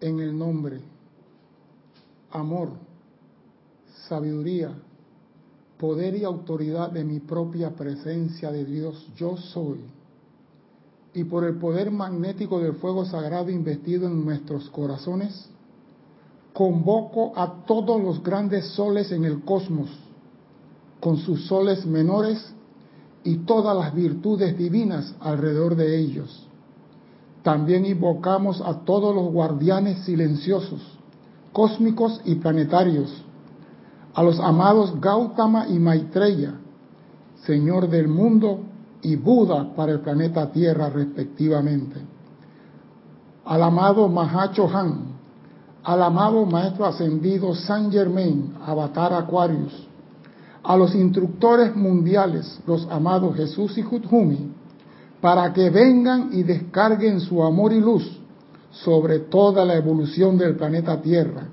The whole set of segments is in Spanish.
en el nombre, amor, sabiduría, poder y autoridad de mi propia presencia de Dios, yo soy, y por el poder magnético del fuego sagrado investido en nuestros corazones, convoco a todos los grandes soles en el cosmos, con sus soles menores y todas las virtudes divinas alrededor de ellos. También invocamos a todos los guardianes silenciosos, cósmicos y planetarios, a los amados Gautama y Maitreya, Señor del mundo y Buda para el planeta Tierra respectivamente, al amado Mahacho Han, al amado Maestro Ascendido San Germain, Avatar Aquarius, a los instructores mundiales, los amados Jesús y Kuthumi, para que vengan y descarguen su amor y luz sobre toda la evolución del planeta Tierra.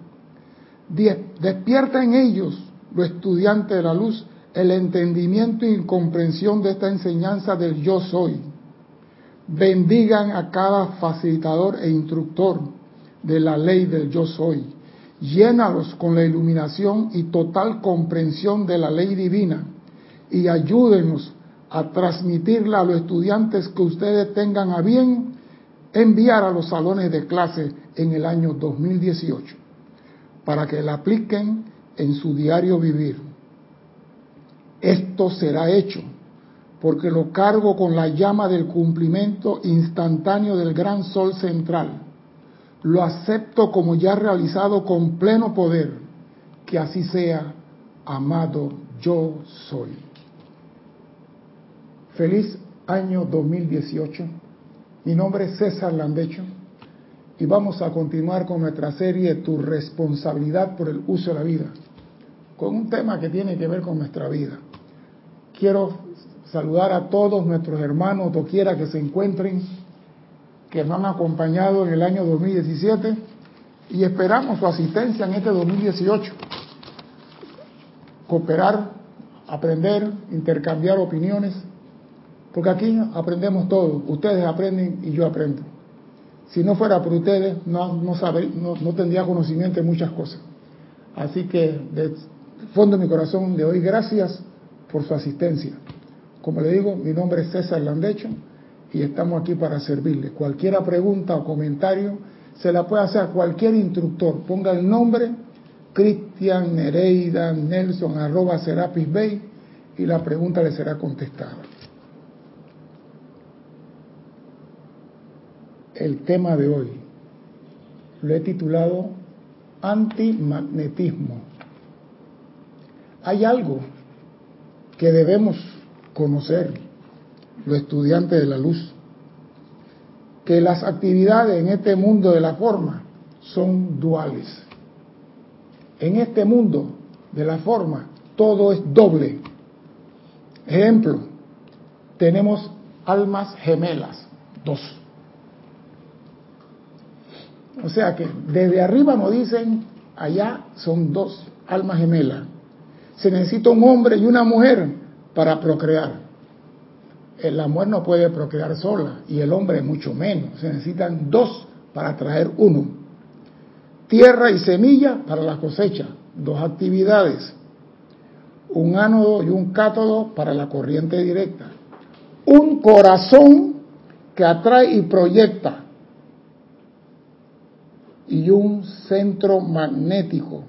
Despierta en ellos, los estudiantes de la luz, el entendimiento y comprensión de esta enseñanza del yo soy. Bendigan a cada facilitador e instructor de la ley del yo soy. Llénalos con la iluminación y total comprensión de la ley divina y ayúdenos a transmitirla a los estudiantes que ustedes tengan a bien enviar a los salones de clase en el año 2018 para que la apliquen en su diario vivir. Esto será hecho porque lo cargo con la llama del cumplimiento instantáneo del gran sol central lo acepto como ya realizado con pleno poder, que así sea, amado yo soy. Feliz año 2018. Mi nombre es César Landecho y vamos a continuar con nuestra serie Tu responsabilidad por el uso de la vida, con un tema que tiene que ver con nuestra vida. Quiero saludar a todos nuestros hermanos, doquiera que se encuentren, que nos han acompañado en el año 2017 y esperamos su asistencia en este 2018. Cooperar, aprender, intercambiar opiniones, porque aquí aprendemos todo. Ustedes aprenden y yo aprendo. Si no fuera por ustedes, no, no, no, tendría conocimiento de muchas cosas. Así que, de fondo de mi corazón, le doy gracias por su asistencia. Como le digo, mi nombre es César Landecho y estamos aquí para servirle. Cualquier pregunta o comentario se la puede hacer a cualquier instructor. Ponga el nombre Cristian Nereida Nelson arroba Serapis Bay y la pregunta le será contestada. El tema de hoy lo he titulado Antimagnetismo. Hay algo que debemos conocer los estudiantes de la luz, que las actividades en este mundo de la forma son duales. En este mundo de la forma todo es doble. Ejemplo, tenemos almas gemelas, dos. O sea que desde arriba nos dicen, allá son dos almas gemelas. Se necesita un hombre y una mujer para procrear. Eh, la mujer no puede procrear sola y el hombre mucho menos. Se necesitan dos para traer uno. Tierra y semilla para la cosecha, dos actividades. Un ánodo y un cátodo para la corriente directa. Un corazón que atrae y proyecta. Y un centro magnético.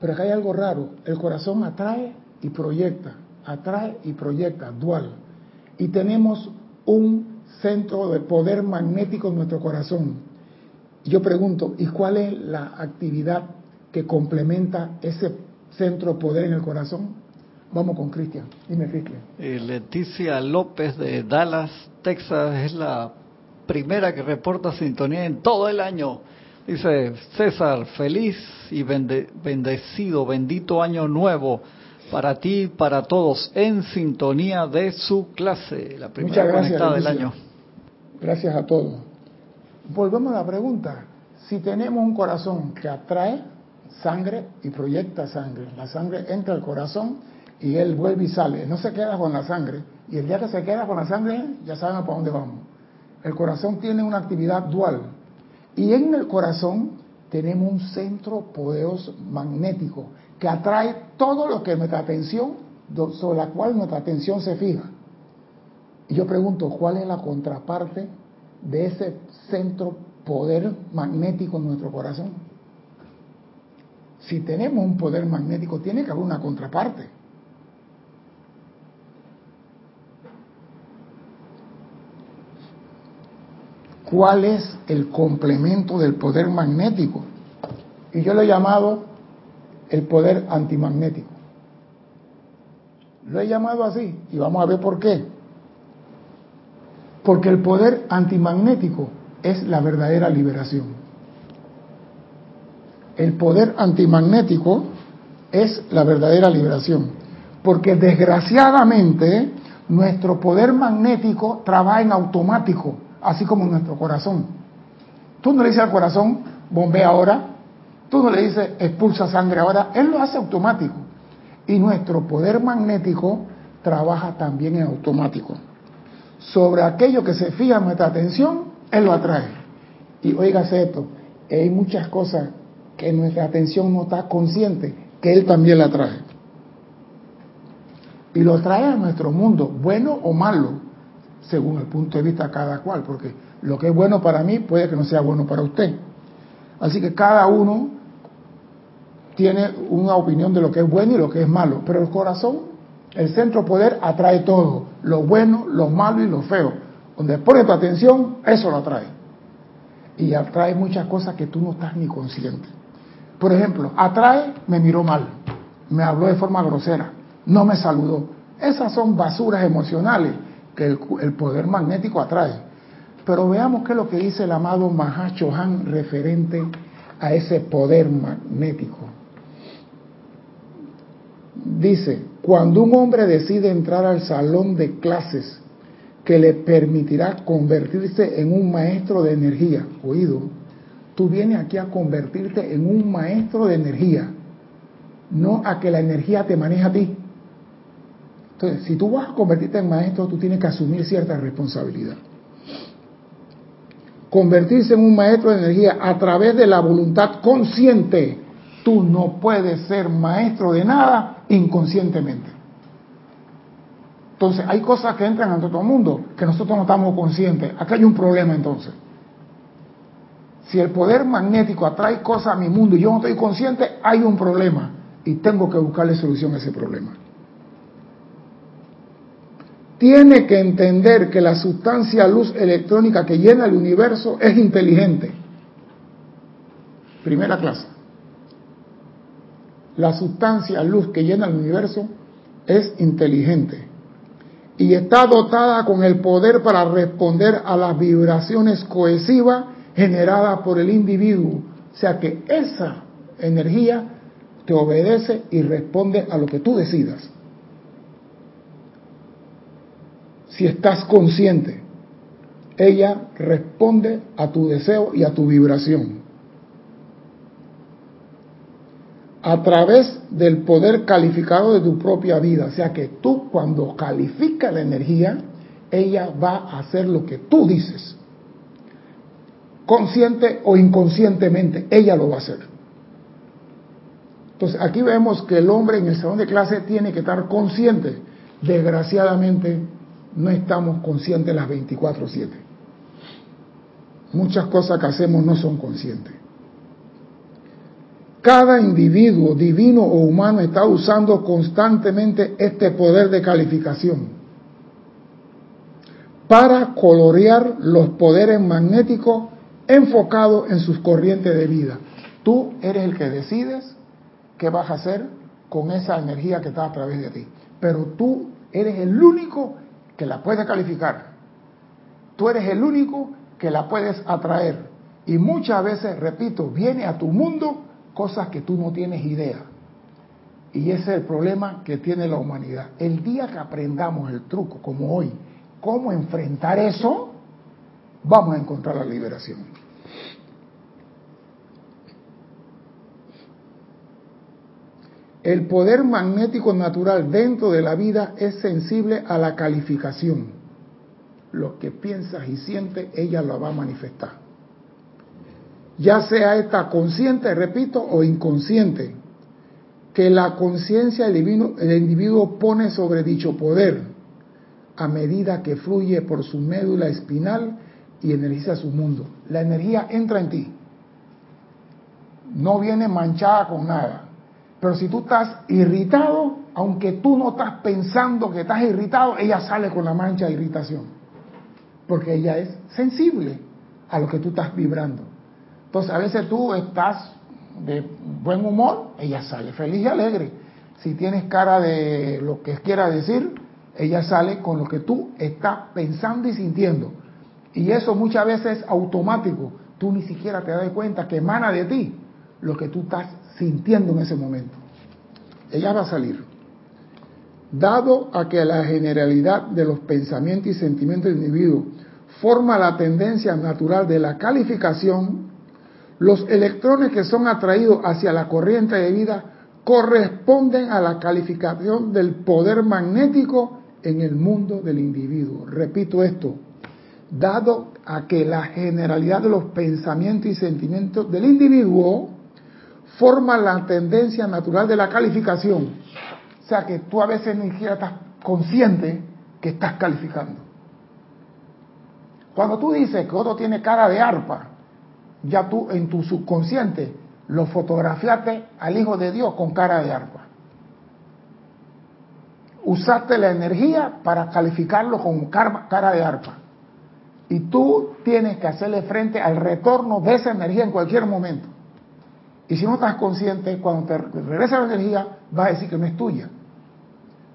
Pero acá hay algo raro. El corazón atrae y proyecta, atrae y proyecta, dual. Y tenemos un centro de poder magnético en nuestro corazón. Yo pregunto, ¿y cuál es la actividad que complementa ese centro de poder en el corazón? Vamos con Cristian. Dime, Cristian. Eh, Leticia López de Dallas, Texas, es la primera que reporta sintonía en todo el año. Dice César, feliz y bendecido, bendito año nuevo para ti, para todos, en sintonía de su clase, la primera conectada del año. Gracias a todos. Volvemos a la pregunta. Si tenemos un corazón que atrae sangre y proyecta sangre, la sangre entra al corazón y él vuelve y sale, no se queda con la sangre. Y el día que se queda con la sangre, ya sabemos para dónde vamos. El corazón tiene una actividad dual. Y en el corazón tenemos un centro poderoso magnético que atrae todo lo que nuestra atención, sobre la cual nuestra atención se fija. Y yo pregunto, ¿cuál es la contraparte de ese centro poder magnético en nuestro corazón? Si tenemos un poder magnético, tiene que haber una contraparte. ¿Cuál es el complemento del poder magnético? Y yo lo he llamado el poder antimagnético. Lo he llamado así y vamos a ver por qué. Porque el poder antimagnético es la verdadera liberación. El poder antimagnético es la verdadera liberación. Porque desgraciadamente nuestro poder magnético trabaja en automático, así como nuestro corazón. Tú no le dices al corazón, bombea ahora, tú no le dices, expulsa sangre ahora, él lo hace automático. Y nuestro poder magnético trabaja también en automático. Sobre aquello que se fija nuestra atención, él lo atrae. Y oígase esto, hay muchas cosas que nuestra atención no está consciente, que él también la atrae. Y lo trae a nuestro mundo, bueno o malo, según el punto de vista de cada cual, porque lo que es bueno para mí puede que no sea bueno para usted. Así que cada uno tiene una opinión de lo que es bueno y lo que es malo, pero el corazón, el centro poder atrae todo, lo bueno, lo malo y lo feo. Donde pone tu atención, eso lo atrae. Y atrae muchas cosas que tú no estás ni consciente. Por ejemplo, atrae, me miró mal, me habló de forma grosera, no me saludó. Esas son basuras emocionales que el, poder magnético atrae. Pero veamos qué es lo que dice el amado Mahachohan referente a ese poder magnético. Dice, cuando un hombre decide entrar al salón de clases que le permitirá convertirse en un maestro de energía, oído, tú vienes aquí a convertirte en un maestro de energía, no a que la energía te maneja a ti. Entonces, si tú vas a convertirte en maestro, tú tienes que asumir cierta responsabilidad. Convertirse en un maestro de energía a través de la voluntad consciente. Tú no puedes ser maestro de nada inconscientemente. Entonces, hay cosas que entran a todo el mundo que nosotros no estamos conscientes. Acá hay un problema entonces. Si el poder magnético atrae cosas a mi mundo y yo no estoy consciente, hay un problema y tengo que buscarle solución a ese problema tiene que entender que la sustancia luz electrónica que llena el universo es inteligente. Primera clase. La sustancia luz que llena el universo es inteligente y está dotada con el poder para responder a las vibraciones cohesivas generadas por el individuo. O sea que esa energía te obedece y responde a lo que tú decidas. Si estás consciente, ella responde a tu deseo y a tu vibración. A través del poder calificado de tu propia vida. O sea que tú cuando califica la energía, ella va a hacer lo que tú dices. Consciente o inconscientemente, ella lo va a hacer. Entonces aquí vemos que el hombre en el salón de clase tiene que estar consciente. Desgraciadamente no estamos conscientes las 24/7. Muchas cosas que hacemos no son conscientes. Cada individuo, divino o humano, está usando constantemente este poder de calificación para colorear los poderes magnéticos enfocados en sus corrientes de vida. Tú eres el que decides qué vas a hacer con esa energía que está a través de ti. Pero tú eres el único que la puedes calificar. Tú eres el único que la puedes atraer. Y muchas veces, repito, viene a tu mundo cosas que tú no tienes idea. Y ese es el problema que tiene la humanidad. El día que aprendamos el truco, como hoy, cómo enfrentar eso, vamos a encontrar la liberación. El poder magnético natural dentro de la vida es sensible a la calificación. lo que piensas y sientes, ella lo va a manifestar. Ya sea esta consciente, repito, o inconsciente, que la conciencia del individuo pone sobre dicho poder a medida que fluye por su médula espinal y energiza su mundo. La energía entra en ti. No viene manchada con nada. Pero si tú estás irritado, aunque tú no estás pensando que estás irritado, ella sale con la mancha de irritación. Porque ella es sensible a lo que tú estás vibrando. Entonces a veces tú estás de buen humor, ella sale feliz y alegre. Si tienes cara de lo que quiera decir, ella sale con lo que tú estás pensando y sintiendo. Y eso muchas veces es automático. Tú ni siquiera te das cuenta que emana de ti lo que tú estás sintiendo en ese momento. Ella va a salir. Dado a que la generalidad de los pensamientos y sentimientos del individuo forma la tendencia natural de la calificación, los electrones que son atraídos hacia la corriente de vida corresponden a la calificación del poder magnético en el mundo del individuo. Repito esto, dado a que la generalidad de los pensamientos y sentimientos del individuo forma la tendencia natural de la calificación. O sea que tú a veces ni siquiera estás consciente que estás calificando. Cuando tú dices que otro tiene cara de arpa, ya tú en tu subconsciente lo fotografiaste al Hijo de Dios con cara de arpa usaste la energía para calificarlo con cara de arpa. Y tú tienes que hacerle frente al retorno de esa energía en cualquier momento. Y si no estás consciente, cuando te regresa la energía, vas a decir que no es tuya.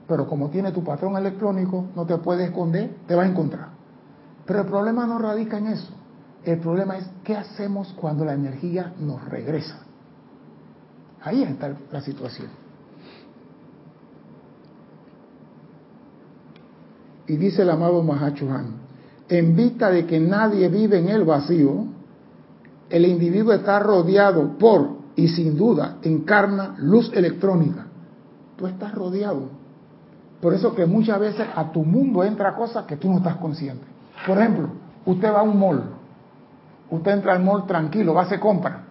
Pero como tiene tu patrón electrónico, no te puede esconder, te va a encontrar. Pero el problema no radica en eso. El problema es qué hacemos cuando la energía nos regresa. Ahí está la situación. Y dice el amado Mahachuhan, en vista de que nadie vive en el vacío, el individuo está rodeado por y sin duda encarna luz electrónica. Tú estás rodeado. Por eso que muchas veces a tu mundo entra cosas que tú no estás consciente. Por ejemplo, usted va a un mall. Usted entra al mall tranquilo, va a hacer compra.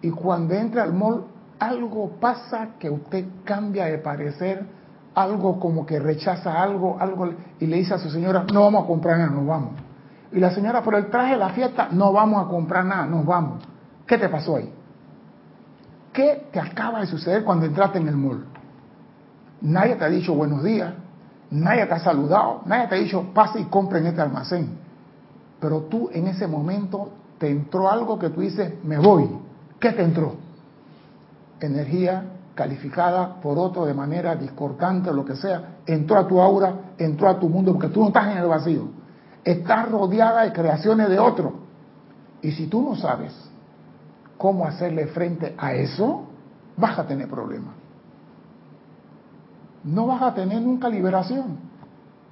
Y cuando entra al mall, algo pasa que usted cambia de parecer algo como que rechaza algo, algo y le dice a su señora, no vamos a comprar nada, nos vamos. Y la señora, por el traje de la fiesta, no vamos a comprar nada, nos vamos. ¿Qué te pasó ahí? ¿Qué te acaba de suceder cuando entraste en el mall? Nadie te ha dicho buenos días, nadie te ha saludado, nadie te ha dicho pase y compre en este almacén. Pero tú en ese momento te entró algo que tú dices, me voy. ¿Qué te entró? Energía calificada por otro de manera discordante o lo que sea, entró a tu aura, entró a tu mundo, porque tú no estás en el vacío. Estás rodeada de creaciones de otro. Y si tú no sabes cómo hacerle frente a eso, vas a tener problemas. No vas a tener nunca liberación,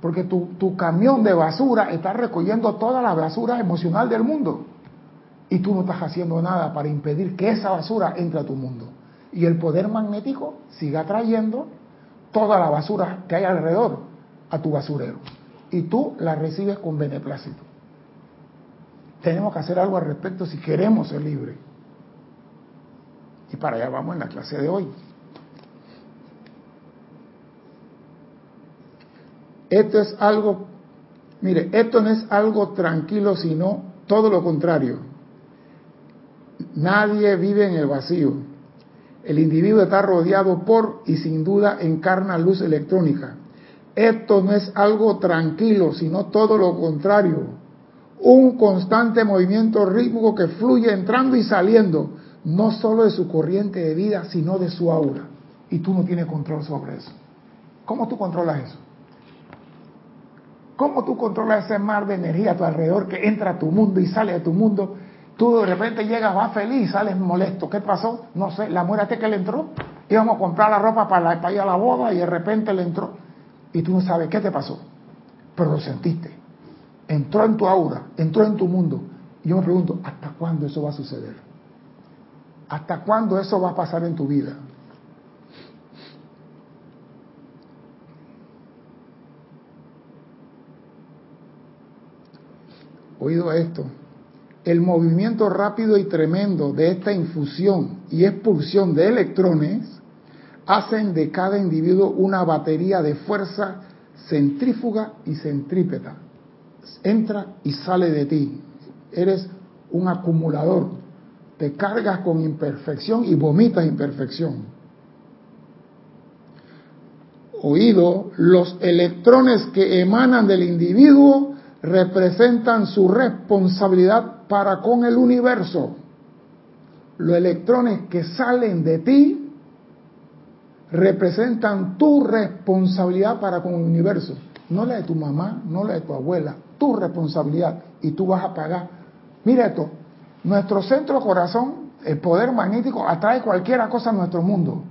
porque tu, tu camión de basura está recogiendo toda la basura emocional del mundo. Y tú no estás haciendo nada para impedir que esa basura entre a tu mundo y el poder magnético siga trayendo toda la basura que hay alrededor a tu basurero. Y tú la recibes con beneplácito. Tenemos que hacer algo al respecto si queremos ser libres. Y para allá vamos en la clase de hoy. Esto es algo, mire, esto no es algo tranquilo, sino todo lo contrario. Nadie vive en el vacío. El individuo está rodeado por y sin duda encarna luz electrónica. Esto no es algo tranquilo, sino todo lo contrario. Un constante movimiento rítmico que fluye entrando y saliendo, no solo de su corriente de vida, sino de su aura. Y tú no tienes control sobre eso. ¿Cómo tú controlas eso? ¿Cómo tú controlas ese mar de energía a tu alrededor que entra a tu mundo y sale de tu mundo Tú de repente llegas, vas feliz, sales molesto. ¿Qué pasó? No sé, la muerte que le entró. Íbamos a comprar la ropa para, para ir a la boda y de repente le entró. Y tú no sabes qué te pasó. Pero lo sentiste. Entró en tu aura, entró en tu mundo. Y yo me pregunto, ¿hasta cuándo eso va a suceder? ¿Hasta cuándo eso va a pasar en tu vida? oído esto, el movimiento rápido y tremendo de esta infusión y expulsión de electrones hacen de cada individuo una batería de fuerza centrífuga y centrípeta. Entra y sale de ti. Eres un acumulador. Te cargas con imperfección y vomitas imperfección oído, los electrones que emanan del individuo representan su responsabilidad para con el universo. Los electrones que salen de ti representan tu responsabilidad para con el universo. No la de tu mamá, no la de tu abuela, tu responsabilidad. Y tú vas a pagar. Mira esto, nuestro centro corazón, el poder magnético, atrae cualquier cosa a nuestro mundo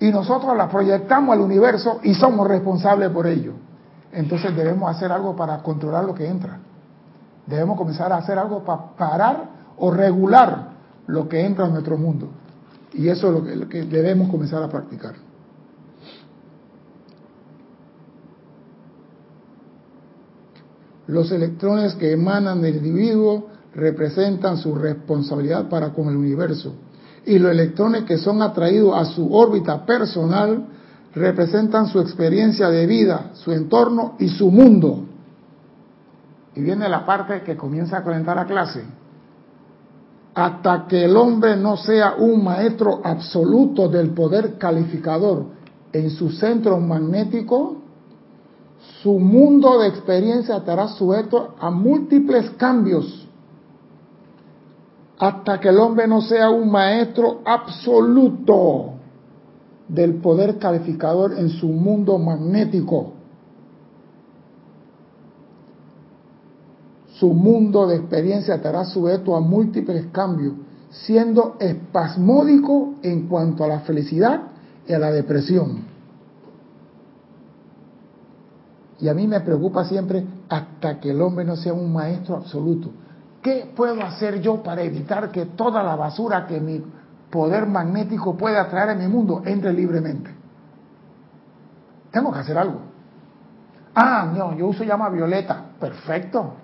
y nosotros la proyectamos al universo y somos responsables por ello. Entonces debemos hacer algo para controlar lo que entra. Debemos comenzar a hacer algo para parar o regular lo que entra en nuestro mundo. Y eso es lo que, lo que debemos comenzar a practicar. Los electrones que emanan del individuo representan su responsabilidad para con el universo y los electrones que son atraídos a su órbita personal representan su experiencia de vida, su entorno y su mundo. Y viene la parte que comienza a calentar la clase. Hasta que el hombre no sea un maestro absoluto del poder calificador en su centro magnético, su mundo de experiencia estará sujeto a múltiples cambios hasta que el hombre no sea un maestro absoluto del poder calificador en su mundo magnético. Su mundo de experiencia estará sujeto a múltiples cambios, siendo espasmódico en cuanto a la felicidad y a la depresión. Y a mí me preocupa siempre hasta que el hombre no sea un maestro absoluto. ¿Qué puedo hacer yo para evitar que toda la basura que mi poder magnético puede atraer en mi mundo entre libremente? Tengo que hacer algo. Ah, no, yo uso llama violeta. Perfecto.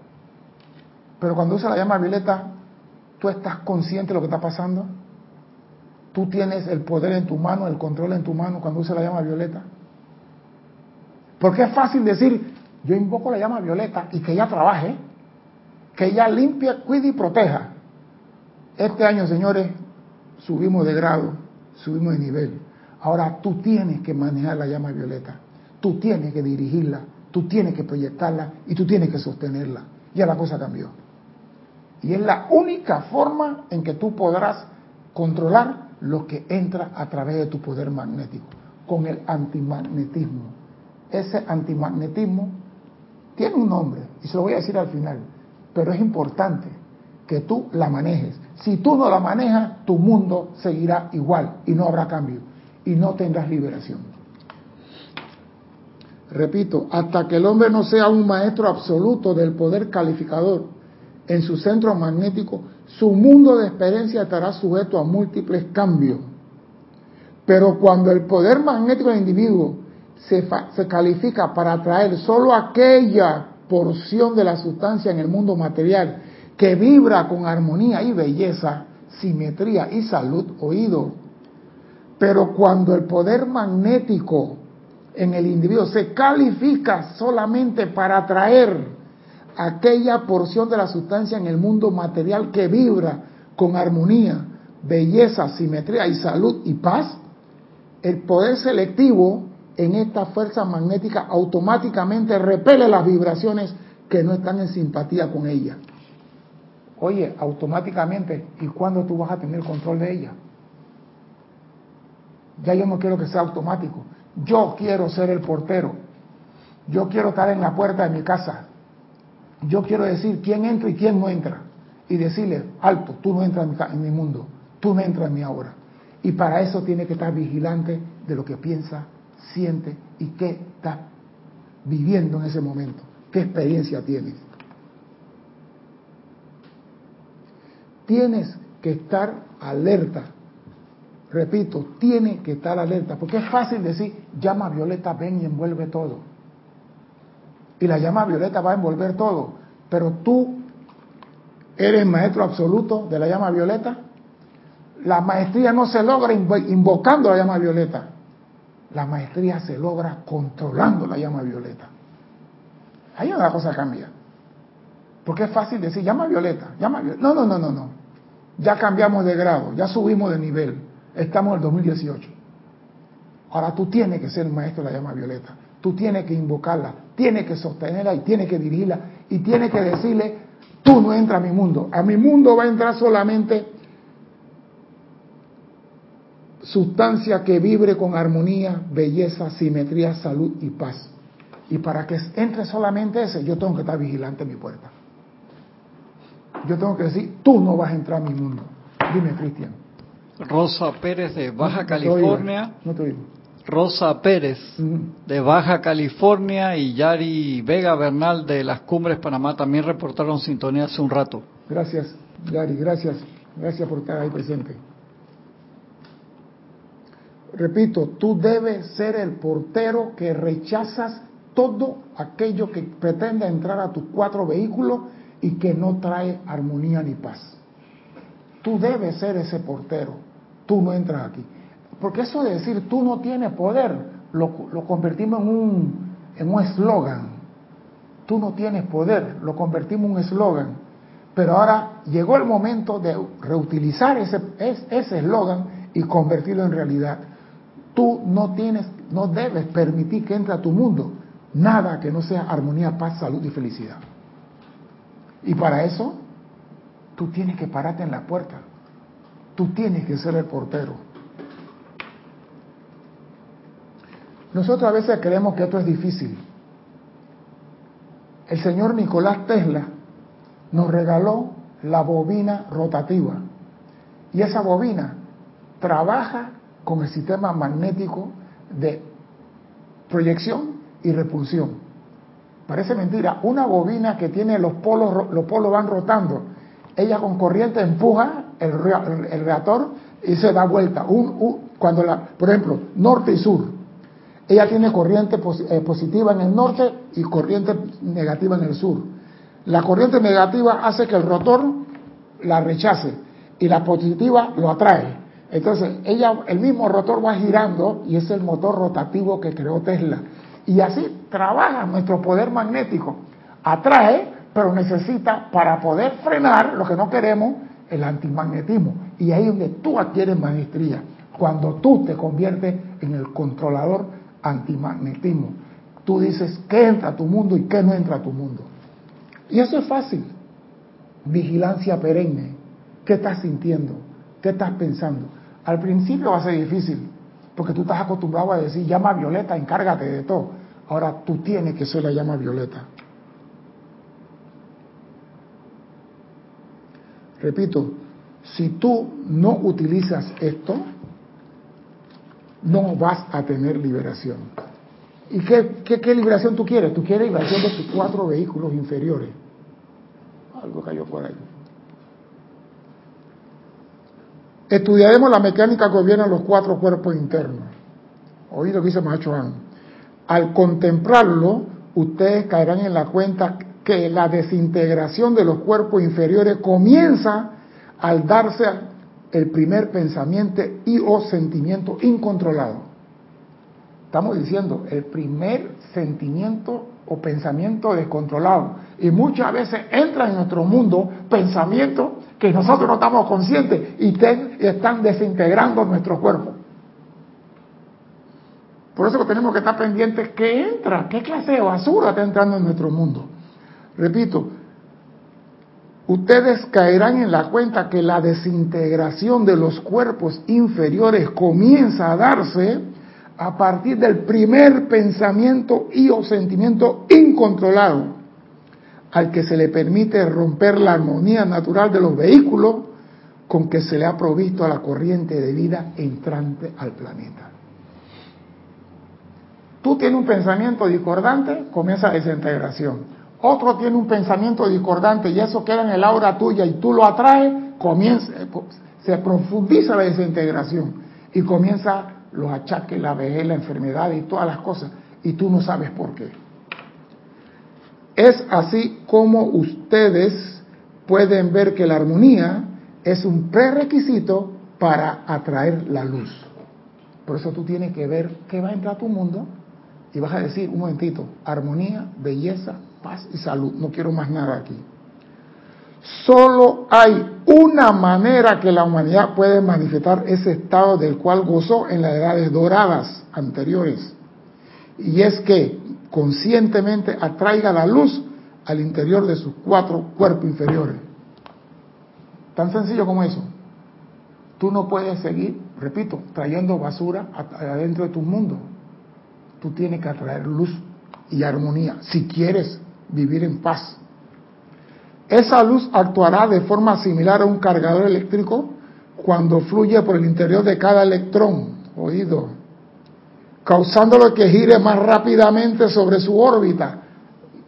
Pero cuando usa la llama violeta, ¿tú estás consciente de lo que está pasando? ¿Tú tienes el poder en tu mano, el control en tu mano cuando usa la llama violeta? Porque es fácil decir, yo invoco la llama violeta y que ella trabaje que ella limpia, cuide y proteja. Este año, señores, subimos de grado, subimos de nivel. Ahora tú tienes que manejar la llama violeta, tú tienes que dirigirla, tú tienes que proyectarla y tú tienes que sostenerla. Ya la cosa cambió. Y es la única forma en que tú podrás controlar lo que entra a través de tu poder magnético, con el antimagnetismo. Ese antimagnetismo tiene un nombre, y se lo voy a decir al final pero es importante que tú la manejes. Si tú no la manejas, tu mundo seguirá igual y no habrá cambio y no tendrás liberación. Repito, hasta que el hombre no sea un maestro absoluto del poder calificador en su centro magnético, su mundo de experiencia estará sujeto a múltiples cambios. Pero cuando el poder magnético del individuo se, se califica para atraer solo aquella porción de la sustancia en el mundo material que vibra con armonía y belleza, simetría y salud, oído. Pero cuando el poder magnético en el individuo se califica solamente para atraer aquella porción de la sustancia en el mundo material que vibra con armonía, belleza, simetría y salud y paz, el poder selectivo en esta fuerza magnética automáticamente repele las vibraciones que no están en simpatía con ella. Oye, automáticamente, ¿y cuándo tú vas a tener control de ella? Ya yo no quiero que sea automático. Yo quiero ser el portero. Yo quiero estar en la puerta de mi casa. Yo quiero decir quién entra y quién no entra. Y decirle, alto, tú no entras en mi mundo, tú no entras en mi ahora. Y para eso tiene que estar vigilante de lo que piensa, siente y qué está viviendo en ese momento, qué experiencia tienes. Tienes que estar alerta. Repito, tiene que estar alerta, porque es fácil decir, llama violeta, ven y envuelve todo. Y la llama violeta va a envolver todo, pero tú ¿Eres maestro absoluto de la llama violeta? La maestría no se logra invocando la llama violeta. La maestría se logra controlando la llama violeta. Ahí la cosa cambia. Porque es fácil decir, llama violeta, llama violeta. No, no, no, no, no. Ya cambiamos de grado, ya subimos de nivel. Estamos en el 2018. Ahora tú tienes que ser maestro de la llama violeta. Tú tienes que invocarla, tienes que sostenerla y tienes que dirigirla y tienes que decirle, tú no entras a mi mundo. A mi mundo va a entrar solamente sustancia que vibre con armonía, belleza, simetría, salud y paz. Y para que entre solamente ese, yo tengo que estar vigilante en mi puerta. Yo tengo que decir, tú no vas a entrar a mi mundo. Dime, Cristian. Rosa Pérez de Baja California. No te Rosa Pérez de Baja California y Yari Vega Bernal de las Cumbres Panamá también reportaron sintonía hace un rato. Gracias, Yari, gracias. Gracias por estar ahí presente. Repito, tú debes ser el portero que rechazas todo aquello que pretende entrar a tus cuatro vehículos y que no trae armonía ni paz. Tú debes ser ese portero. Tú no entras aquí. Porque eso de decir tú no tienes poder, lo, lo convertimos en un en un eslogan. Tú no tienes poder, lo convertimos en un eslogan. Pero ahora llegó el momento de reutilizar ese eslogan y convertirlo en realidad. Tú no tienes, no debes permitir que entre a tu mundo nada que no sea armonía, paz, salud y felicidad. Y para eso, tú tienes que pararte en la puerta. Tú tienes que ser el portero. Nosotros a veces creemos que esto es difícil. El señor Nicolás Tesla nos regaló la bobina rotativa. Y esa bobina trabaja con el sistema magnético de proyección y repulsión. Parece mentira, una bobina que tiene los polos, los polos van rotando, ella con corriente empuja el, reactor y se da vuelta. cuando la, por ejemplo, norte y sur, ella tiene corriente eh, positiva en el norte y corriente negativa en el sur. La corriente negativa hace que el rotor la rechace y la positiva lo atrae. Entonces, ella, el mismo rotor va girando y es el motor rotativo que creó Tesla. Y así trabaja nuestro poder magnético. Atrae, pero necesita para poder frenar lo que no queremos, el antimagnetismo. Y ahí es donde tú adquieres maestría, cuando tú te conviertes en el controlador antimagnetismo. Tú dices qué entra a tu mundo y qué no entra a tu mundo. Y eso es fácil. Vigilancia perenne. ¿Qué estás sintiendo? ¿Qué estás pensando? Al principio va a ser difícil, porque tú estás acostumbrado a decir, llama Violeta, encárgate de todo. Ahora tú tienes que ser la llama Violeta. Repito, si tú no utilizas esto, no vas a tener liberación. ¿Y qué, qué, liberación tú quieres? Tú quieres liberación de tus cuatro vehículos inferiores. Algo cayó por ahí. Estudiaremos la mecánica que gobierna los cuatro cuerpos internos. Oí lo que dice Macho Al contemplarlo, ustedes caerán en la cuenta que la desintegración de los cuerpos inferiores comienza al darse el primer pensamiento y o sentimiento incontrolado. Estamos diciendo el primer sentimiento o pensamiento descontrolado. Y muchas veces entra en nuestro mundo pensamientos que nosotros no estamos conscientes y están desintegrando nuestro cuerpo. Por eso tenemos que estar pendientes qué entra, qué clase de basura está entrando en nuestro mundo. Repito, ustedes caerán en la cuenta que la desintegración de los cuerpos inferiores comienza a darse a partir del primer pensamiento y o sentimiento incontrolado al que se le permite romper la armonía natural de los vehículos con que se le ha provisto a la corriente de vida entrante al planeta. Tú tienes un pensamiento discordante, comienza desintegración. Otro tiene un pensamiento discordante y eso queda en el aura tuya y tú lo atraes, comienza, se profundiza la desintegración y comienza los achaques, la vejez, la enfermedad y todas las cosas y tú no sabes por qué. Es así como ustedes pueden ver que la armonía es un prerequisito para atraer la luz. Por eso tú tienes que ver qué va a entrar a tu mundo y vas a decir, un momentito, armonía, belleza, paz y salud. No quiero más nada aquí. Solo hay una manera que la humanidad puede manifestar ese estado del cual gozó en las edades doradas anteriores. Y es que conscientemente atraiga la luz al interior de sus cuatro cuerpos inferiores. Tan sencillo como eso. Tú no puedes seguir, repito, trayendo basura adentro de tu mundo. Tú tienes que atraer luz y armonía si quieres vivir en paz. Esa luz actuará de forma similar a un cargador eléctrico cuando fluye por el interior de cada electrón, oído, causándolo que gire más rápidamente sobre su órbita.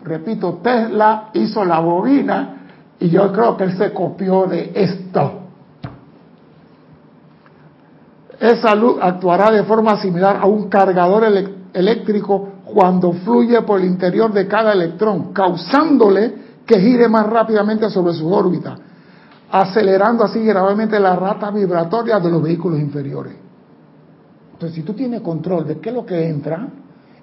Repito, Tesla hizo la bobina y yo creo que él se copió de esto. Esa luz actuará de forma similar a un cargador eléctrico cuando fluye por el interior de cada electrón, causándole que gire más rápidamente sobre su órbita, acelerando así gravemente la rata vibratoria de los vehículos inferiores. Entonces, si tú tienes control de qué es lo que entra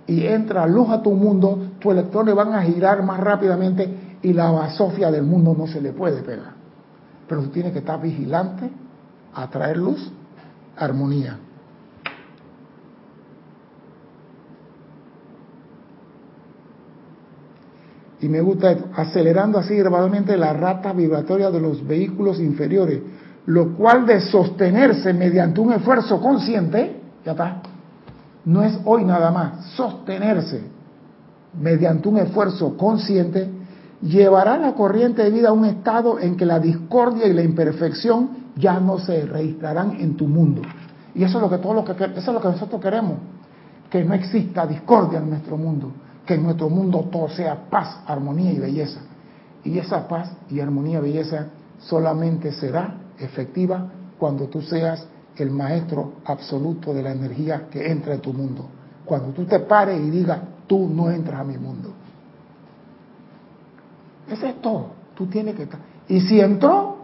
y entra luz a tu mundo, tus electrones van a girar más rápidamente y la basofia del mundo no se le puede pegar. Pero tú tienes que estar vigilante, atraer luz, armonía. y me gusta acelerando así gradualmente la rata vibratoria de los vehículos inferiores, lo cual de sostenerse mediante un esfuerzo consciente, ya está, no es hoy nada más, sostenerse mediante un esfuerzo consciente, llevará la corriente de vida a un estado en que la discordia y la imperfección ya no se registrarán en tu mundo. Y eso es lo que todos lo que eso es lo que nosotros queremos, que no exista discordia en nuestro mundo que en nuestro mundo todo sea paz, armonía y belleza. Y esa paz y armonía y belleza solamente será efectiva cuando tú seas el maestro absoluto de la energía que entra en tu mundo. Cuando tú te pares y digas, tú no entras a mi mundo. Eso es todo. Tú tienes que estar. Y si entró,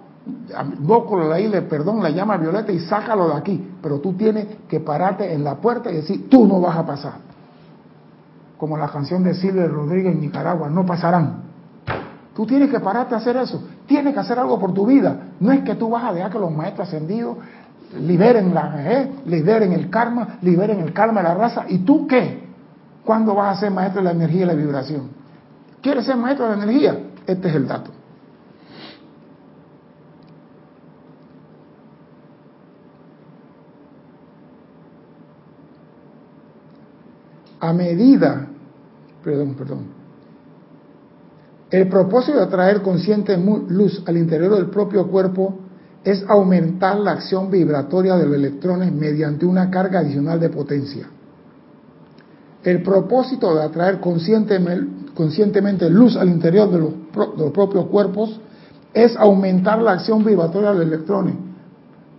Bócolo ahí le perdón, la llama violeta y sácalo de aquí. Pero tú tienes que pararte en la puerta y decir, tú no vas a pasar como la canción de Silvio Rodríguez en Nicaragua, no pasarán. Tú tienes que pararte a hacer eso. Tienes que hacer algo por tu vida. No es que tú vas a dejar que los maestros ascendidos liberen la eh, liberen el karma, liberen el karma de la raza. ¿Y tú qué? ¿Cuándo vas a ser maestro de la energía y la vibración? ¿Quieres ser maestro de la energía? Este es el dato. a medida, perdón, perdón, el propósito de atraer consciente luz al interior del propio cuerpo es aumentar la acción vibratoria de los electrones mediante una carga adicional de potencia. El propósito de atraer conscientemente luz al interior de los, propios cuerpos es aumentar la acción vibratoria de los electrones.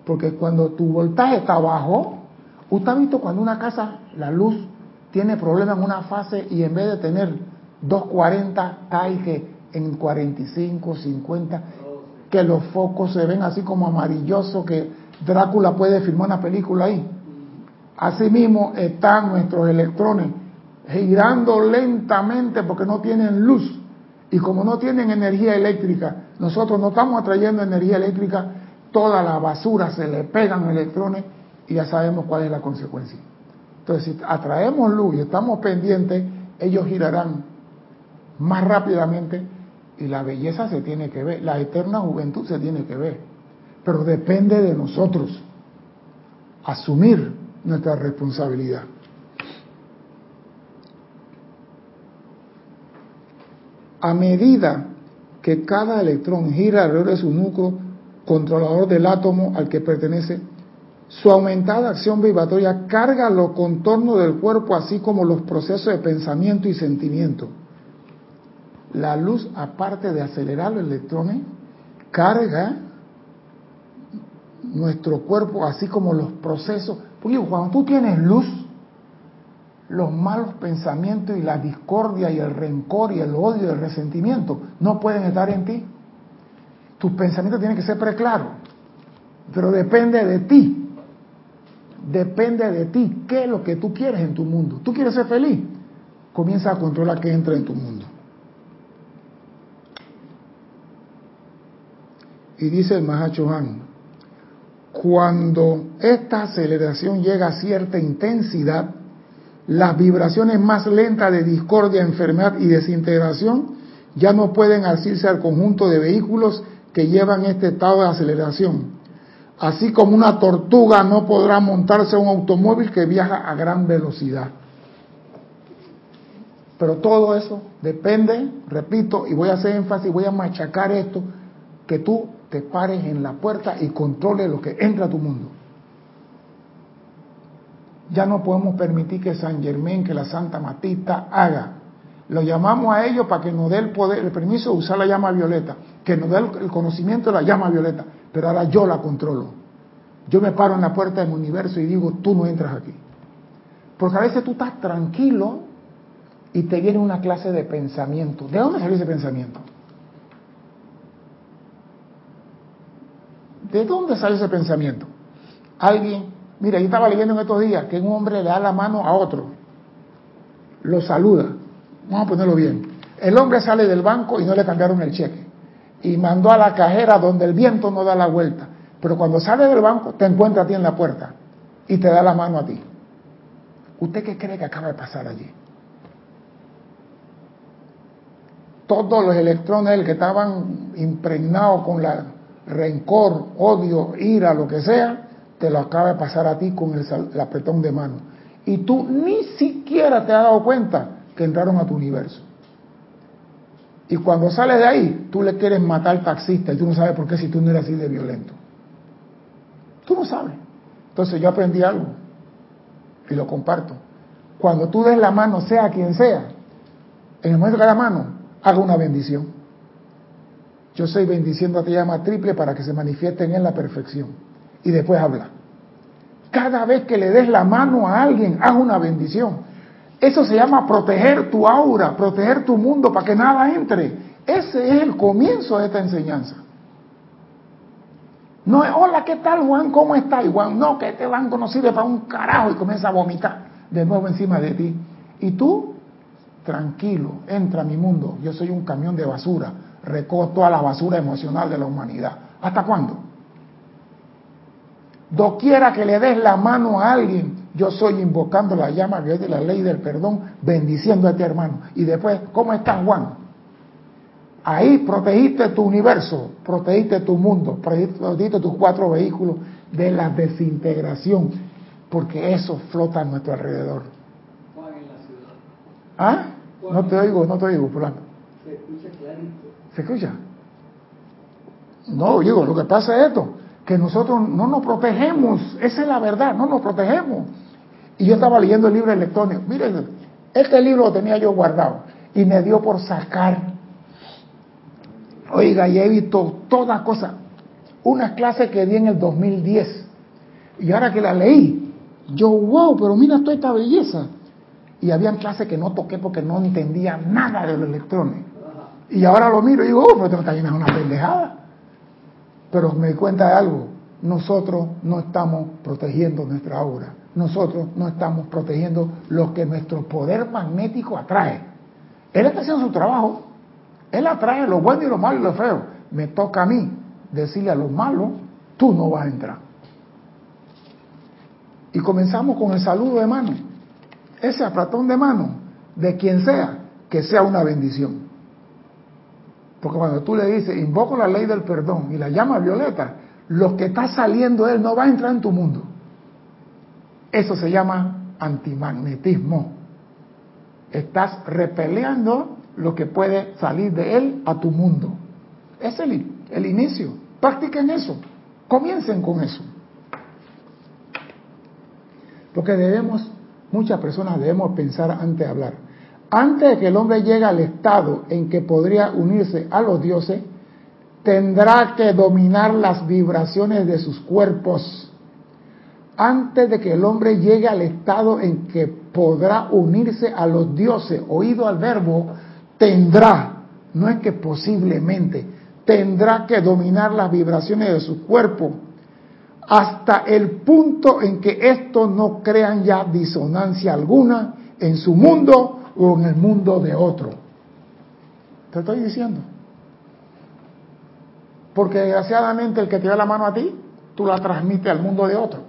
Porque cuando tu voltaje está bajo, usted ha visto cuando una casa, la luz tiene problemas en una fase y en vez de tener 240 cae que en 45, 50, que los focos se ven así como amarillosos, que Drácula puede filmar una película ahí. Asimismo están nuestros electrones girando lentamente porque no tienen luz. Y como no tienen energía eléctrica, nosotros no estamos atrayendo energía eléctrica, toda la basura se le pegan electrones y ya sabemos cuál es la consecuencia. Entonces, si atraemos luz y estamos pendientes, ellos girarán más rápidamente y la belleza se tiene que ver, la eterna juventud se tiene que ver. Pero depende de nosotros asumir nuestra responsabilidad. A medida que cada electrón gira alrededor de su núcleo controlador del átomo al que pertenece, su aumentada acción vibratoria carga los contornos del cuerpo, así como los procesos de pensamiento y sentimiento. La luz, aparte de acelerar los electrones, carga nuestro cuerpo, así como los procesos. Porque cuando tú tienes luz, los malos pensamientos y la discordia y el rencor y el odio y el resentimiento no pueden estar en ti. tus pensamientos tienen que ser preclaros, pero depende de ti. Depende de ti. ¿Qué es lo que tú quieres en tu mundo? ¿Tú quieres ser feliz? Comienza a controlar qué entra en tu mundo. Y dice el Mahacho Han, cuando esta aceleración llega a cierta intensidad, las vibraciones más lentas de discordia, enfermedad y desintegración ya no pueden asirse al conjunto de vehículos que llevan este estado de aceleración. Así como una tortuga no podrá montarse a un automóvil que viaja a gran velocidad. Pero todo eso depende, repito, y voy a hacer énfasis, voy a machacar esto, que tú te pares en la puerta y controle lo que entra a tu mundo. Ya no podemos permitir que San Germán, que la Santa Matista haga. Lo llamamos a ellos para que nos dé el poder, el permiso de usar la llama violeta, que nos dé el conocimiento de la llama violeta, pero ahora yo la controlo. Yo me paro en la puerta de mi universo y digo, tú no entras aquí. Porque a veces tú estás tranquilo y te viene una clase de pensamiento. ¿De dónde salió ese pensamiento? ¿De dónde sale ese pensamiento? Alguien, mira, yo estaba leyendo en estos días que un hombre le da la mano a otro, lo saluda, vamos a ponerlo bien. El hombre sale del banco y no le cambiaron el cheque y mandó a la cajera donde el viento no da la vuelta. Pero cuando sale del banco te encuentra a ti en la puerta y te da la mano a ti. ¿Usted qué cree que acaba de pasar allí? Todos los electrones que estaban impregnados con la rencor, odio, ira, lo que sea, te lo acaba de pasar a ti con el, apretón de mano. Y tú ni siquiera te has dado cuenta que entraron a tu universo. Y cuando sales de ahí, tú le quieres matar al taxista y tú no sabes por qué si tú no eres así de violento. Tú no sabes. Entonces yo aprendí algo y lo comparto. Cuando tú des la mano, sea quien sea, en el momento que la mano, haga una bendición. Yo estoy bendiciendo a ti llama triple para que se manifiesten en la perfección. Y después habla. Cada vez que le des la mano a alguien, haz una bendición. Eso se llama proteger tu aura, proteger tu mundo para que nada entre. Ese es el comienzo de esta enseñanza. No es, hola, ¿qué tal Juan? ¿Cómo estás? Juan, no, que este banco no sirve para un carajo y comienza a vomitar de nuevo encima de ti. Y tú, tranquilo, entra a mi mundo. Yo soy un camión de basura recojo toda la basura emocional de la humanidad. ¿Hasta cuándo? Doquiera que le des la mano a alguien, yo soy invocando la llama que es de la ley del perdón, bendiciendo a este hermano. Y después, ¿cómo estás, Juan? Ahí protegiste tu universo, protegiste tu mundo, protegiste tus cuatro vehículos de la desintegración, porque eso flota a nuestro alrededor. ¿Ah? No te oigo, no te oigo, fulano. Se escucha. No, digo, lo que pasa es esto, que nosotros no nos protegemos, esa es la verdad, no nos protegemos. Y yo estaba leyendo el libro electrónico, miren, este libro lo tenía yo guardado y me dio por sacar. Oiga, y he visto todas cosas, una clase que di en el 2010 y ahora que la leí, yo, wow, pero mira toda esta belleza. Y había clases que no toqué porque no entendía nada de los electrones. Y ahora lo miro y digo, oh, pero está una pendejada. Pero me di cuenta de algo, nosotros no estamos protegiendo nuestra aura, nosotros no estamos protegiendo lo que nuestro poder magnético atrae. Él está haciendo su trabajo, él atrae lo bueno y lo malo y lo feo. Me toca a mí decirle a los malos, tú no vas a entrar. Y comenzamos con el saludo de mano. Ese apretón de mano, de quien sea, que sea una bendición. Porque cuando tú le dices, invoco la ley del perdón y la llama violeta, lo que está saliendo de él no va a entrar en tu mundo. Eso se llama antimagnetismo. Estás repeleando lo que puede salir de él a tu mundo. Es el, inicio. Practiquen eso. Comiencen con eso. Porque debemos, muchas personas debemos pensar antes de hablar. Antes de que el hombre llegue al estado en que podría unirse a los dioses, tendrá que dominar las vibraciones de sus cuerpos. Antes de que el hombre llegue al estado en que podrá unirse a los dioses, oído al verbo, tendrá, no es que posiblemente, tendrá que dominar las vibraciones de su cuerpo hasta el punto en que estos no crean ya disonancia alguna en su mundo o en el mundo de otro. Te estoy diciendo. Porque desgraciadamente el que te da la mano a ti, tú la transmites al mundo de otro.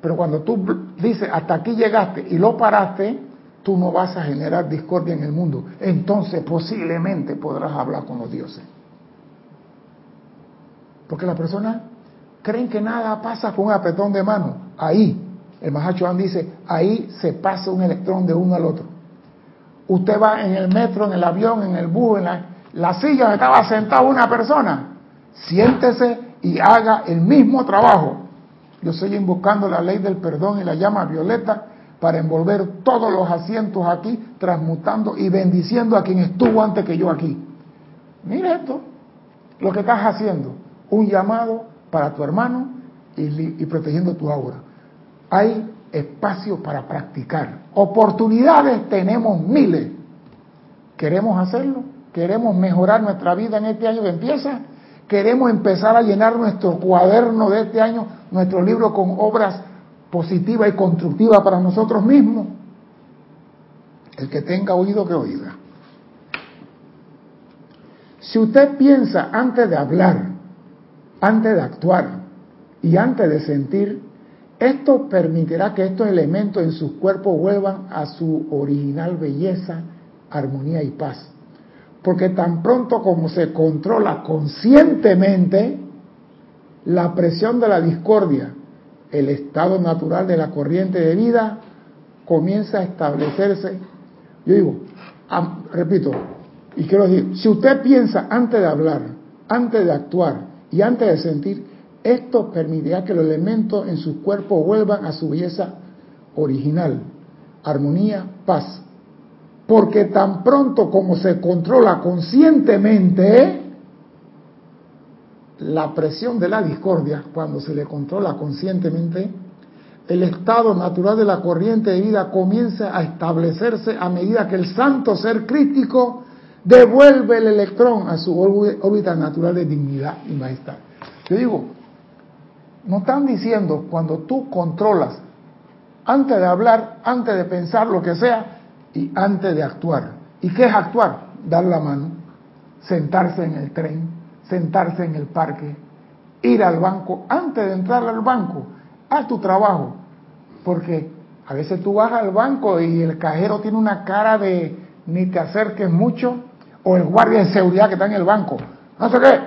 Pero cuando tú dices, hasta aquí llegaste y lo paraste, tú no vas a generar discordia en el mundo. Entonces posiblemente podrás hablar con los dioses. Porque las personas creen que nada pasa con un apretón de mano. Ahí, el Mahachohan dice, ahí se pasa un electrón de uno al otro. Usted va en el metro, en el avión, en el bus, en la, silla donde estaba sentado una persona. Siéntese y haga el mismo trabajo. Yo estoy invocando la ley del perdón y la llama violeta para envolver todos los asientos aquí, transmutando y bendiciendo a quien estuvo antes que yo aquí. Mire esto, lo que estás haciendo, un llamado para tu hermano y, protegiendo tu aura. Hay espacio para practicar. Oportunidades tenemos miles. ¿Queremos hacerlo? ¿Queremos mejorar nuestra vida en este año que empieza? ¿Queremos empezar a llenar nuestro cuaderno de este año, nuestro libro con obras positivas y constructivas para nosotros mismos? El que tenga oído que oiga. Si usted piensa antes de hablar, antes de actuar y antes de sentir, esto permitirá que estos elementos en su cuerpo vuelvan a su original belleza, armonía y paz. Porque tan pronto como se controla conscientemente la presión de la discordia, el estado natural de la corriente de vida comienza a establecerse. Yo digo, repito, y quiero decir, si usted piensa antes de hablar, antes de actuar y antes de sentir, esto permitirá que los elementos en su cuerpo vuelvan a su belleza original, armonía, paz. Porque tan pronto como se controla conscientemente la presión de la discordia, cuando se le controla conscientemente, el estado natural de la corriente de vida comienza a establecerse a medida que el santo ser crítico devuelve el electrón a su órbita natural de dignidad y majestad. Yo digo, no están diciendo cuando tú controlas antes de hablar, antes de pensar lo que sea y antes de actuar. ¿Y qué es actuar? Dar la mano, sentarse en el tren, sentarse en el parque, ir al banco, antes de entrar al banco, haz tu trabajo. Porque a veces tú vas al banco y el cajero tiene una cara de ni te acerques mucho, o el guardia de seguridad que está en el banco. No sé qué.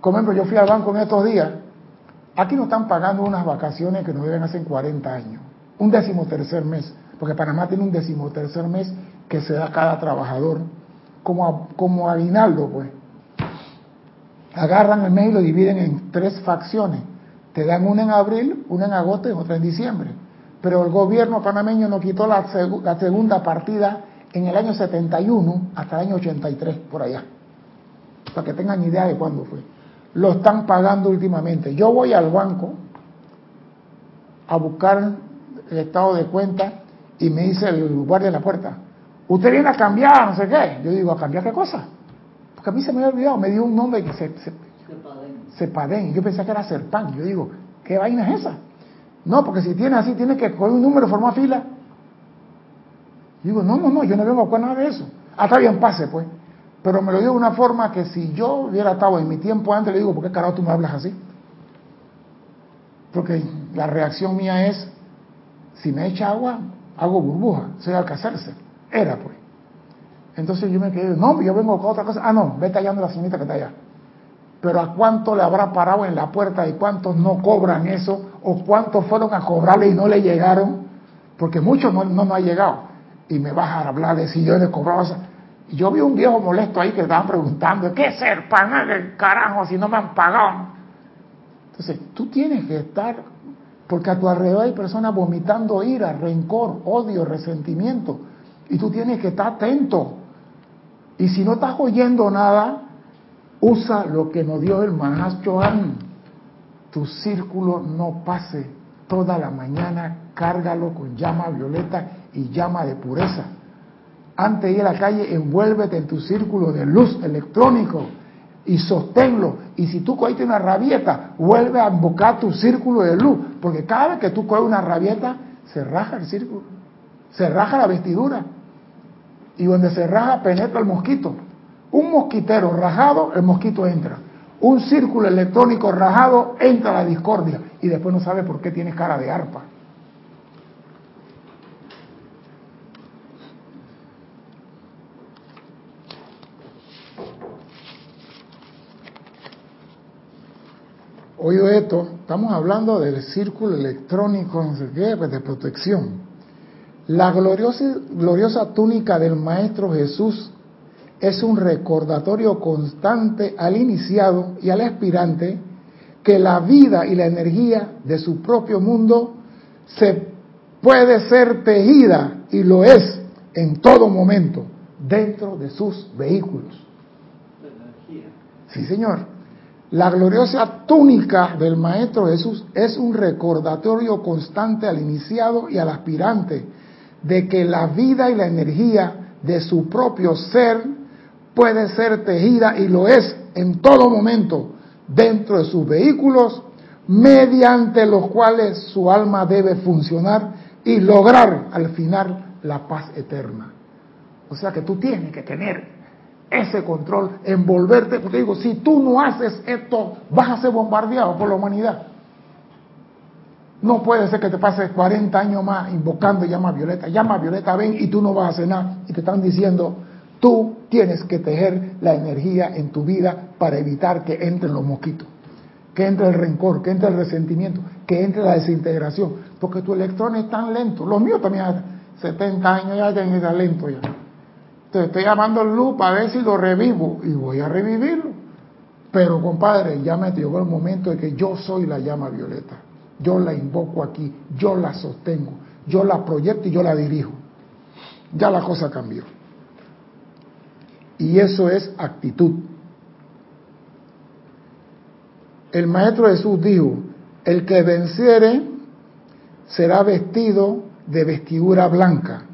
Como ejemplo, yo fui al banco en estos días. Aquí nos están pagando unas vacaciones que nos deben hace 40 años. Un decimotercer mes. Porque Panamá tiene un decimotercer mes que se da cada trabajador. Como, como aguinaldo, pues. Agarran el mes y lo dividen en tres facciones. Te dan una en abril, una en agosto y otra en diciembre. Pero el gobierno panameño nos quitó la segunda partida en el año 71 hasta el año 83, por allá, para que tengan idea de cuándo fue. Lo están pagando últimamente. Yo voy al banco a buscar el estado de cuenta y me dice el guardia de la puerta, usted viene a cambiar, no sé qué. Yo digo, ¿a cambiar qué cosa? Porque a mí se me había olvidado, me dio un nombre que se... se Cepadén. Yo pensé que era Serpan. Yo digo, ¿qué vaina es esa? No, porque si tiene así, tiene que coger un número, formar fila digo, no, no, no, yo no vengo con nada de eso. Hasta bien, pase, pues. Pero me lo digo de una forma que si yo hubiera estado en mi tiempo antes, le digo, ¿por qué carajo tú me hablas así? Porque la reacción mía es, si me echa agua, hago burbuja, soy alcacerse. Era, pues. Entonces yo me quedé, no, yo vengo con otra cosa. Ah, no, vete allá la señorita que está allá. Pero ¿a cuánto le habrá parado en la puerta y cuántos no cobran eso? ¿O cuántos fueron a cobrarle y no le llegaron? Porque muchos no, no, no han llegado y me vas a hablar de si yo le cobraba. Yo vi un viejo molesto ahí que estaban preguntando, ¿qué ser pagar el carajo si no me han pagado? Entonces, tú tienes que estar, porque a tu alrededor hay personas vomitando ira, rencor, odio, resentimiento, y tú tienes que estar atento. Y si no estás oyendo nada, usa lo que nos dio el Mahachohan. Tu círculo no pase toda la mañana, cárgalo con llama violeta y llama de pureza. Antes de ir a la calle, envuélvete en tu círculo de luz electrónico. y sosténlo. Y si tú cogiste una rabieta, vuelve a invocar tu círculo de luz, porque cada vez que tú coges una rabieta, se raja el círculo, se raja la vestidura. Y donde se raja, penetra el mosquito. Un mosquitero rajado, el mosquito entra. Un círculo electrónico rajado, entra la discordia. Y después no sabe por qué tienes cara de arpa. Oído esto, estamos hablando del círculo electrónico pues, de protección. La gloriosa, gloriosa túnica del Maestro Jesús es un recordatorio constante al iniciado y al aspirante que la vida y la energía de su propio mundo se puede ser tejida y lo es en todo momento dentro de sus vehículos. Sí, señor. La gloriosa túnica del Maestro Jesús es un recordatorio constante al iniciado y al aspirante de que la vida y la energía de su propio ser puede ser tejida y lo es en todo momento dentro de sus vehículos mediante los cuales su alma debe funcionar y lograr al final la paz eterna. O sea que tú tienes que tener ese control, envolverte, porque digo, si tú no haces esto, vas a ser bombardeado por la humanidad. No puede ser que te pases 40 años más invocando llama violeta, llama violeta, ven y tú no vas a nada. Y te están diciendo, tú tienes que tejer la energía en tu vida para evitar que entren los mosquitos, que entre el rencor, que entre el resentimiento, que entre la desintegración, porque tu electrón es tan lento. Los míos también, 70 años ya tienen que lento ya. Te estoy llamando luz para ver si lo revivo y voy a revivirlo. Pero compadre, ya me llegó el momento de que yo soy la llama violeta. Yo la invoco aquí, yo la sostengo, yo la proyecto y yo la dirijo. Ya la cosa cambió. Y eso es actitud. El Maestro Jesús dijo, el que venciere será vestido de vestidura blanca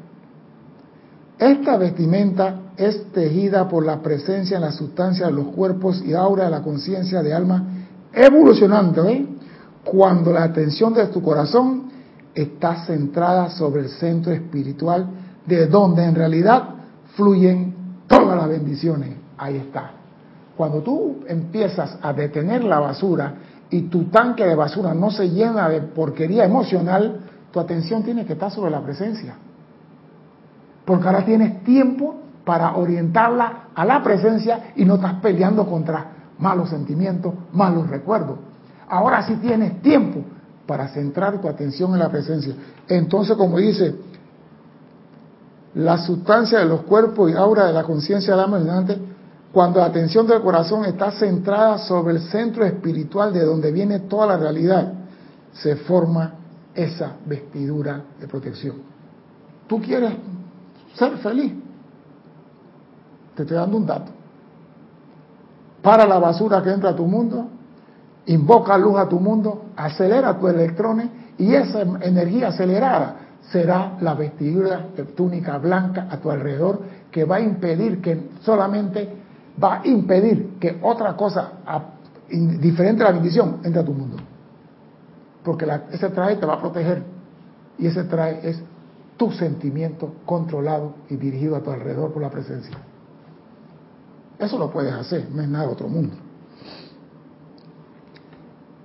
esta vestimenta es tejida por la presencia en la sustancia de los cuerpos y aura de la conciencia de alma evolucionando, ¿eh? cuando la atención de tu corazón está centrada sobre el centro espiritual de donde en realidad fluyen todas las bendiciones. Ahí está. Cuando tú empiezas a detener la basura y tu tanque de basura no se llena de porquería emocional, tu atención tiene que estar sobre la presencia porque ahora tienes tiempo para orientarla a la presencia y no estás peleando contra malos sentimientos, malos recuerdos. Ahora sí tienes tiempo para centrar tu atención en la presencia. Entonces, como dice, la sustancia de los cuerpos y aura de la conciencia del alma cuando la atención del corazón está centrada sobre el centro espiritual de donde viene toda la realidad, se forma esa vestidura de protección. Tú quieres ser feliz. Te estoy dando un dato. Para la basura que entra a tu mundo, invoca luz a tu mundo, acelera tus electrones y esa energía acelerada será la vestidura de túnica blanca a tu alrededor que va a impedir que solamente va a impedir que otra cosa diferente a la bendición entre a tu mundo. Porque ese traje te va a proteger y ese traje es tu sentimiento controlado y dirigido a tu alrededor por la presencia. Eso lo puedes hacer, no es nada de otro mundo.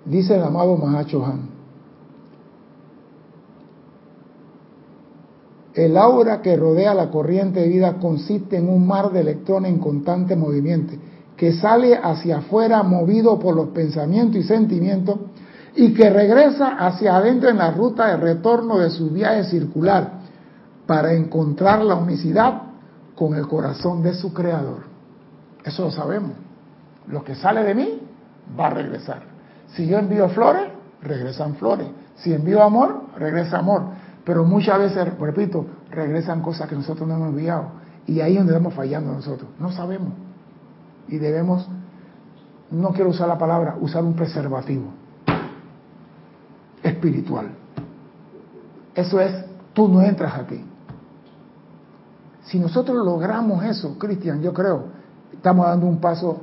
Dice el amado Mahacho Han, el aura que rodea la corriente de vida consiste en un mar de electrones en constante movimiento, que sale hacia afuera movido por los pensamientos y sentimientos y que regresa hacia adentro en la ruta de retorno de su viaje circular para encontrar la unicidad con el corazón de su creador. Eso lo sabemos. Lo que sale de mí va a regresar. Si yo envío flores, regresan flores. Si envío amor, regresa amor. Pero muchas veces, repito, regresan cosas que nosotros no hemos enviado. Y ahí es donde estamos fallando nosotros. No sabemos. Y debemos, no quiero usar la palabra, usar un preservativo espiritual. Eso es, tú no entras aquí. Si nosotros logramos eso, Cristian, yo creo, estamos dando un paso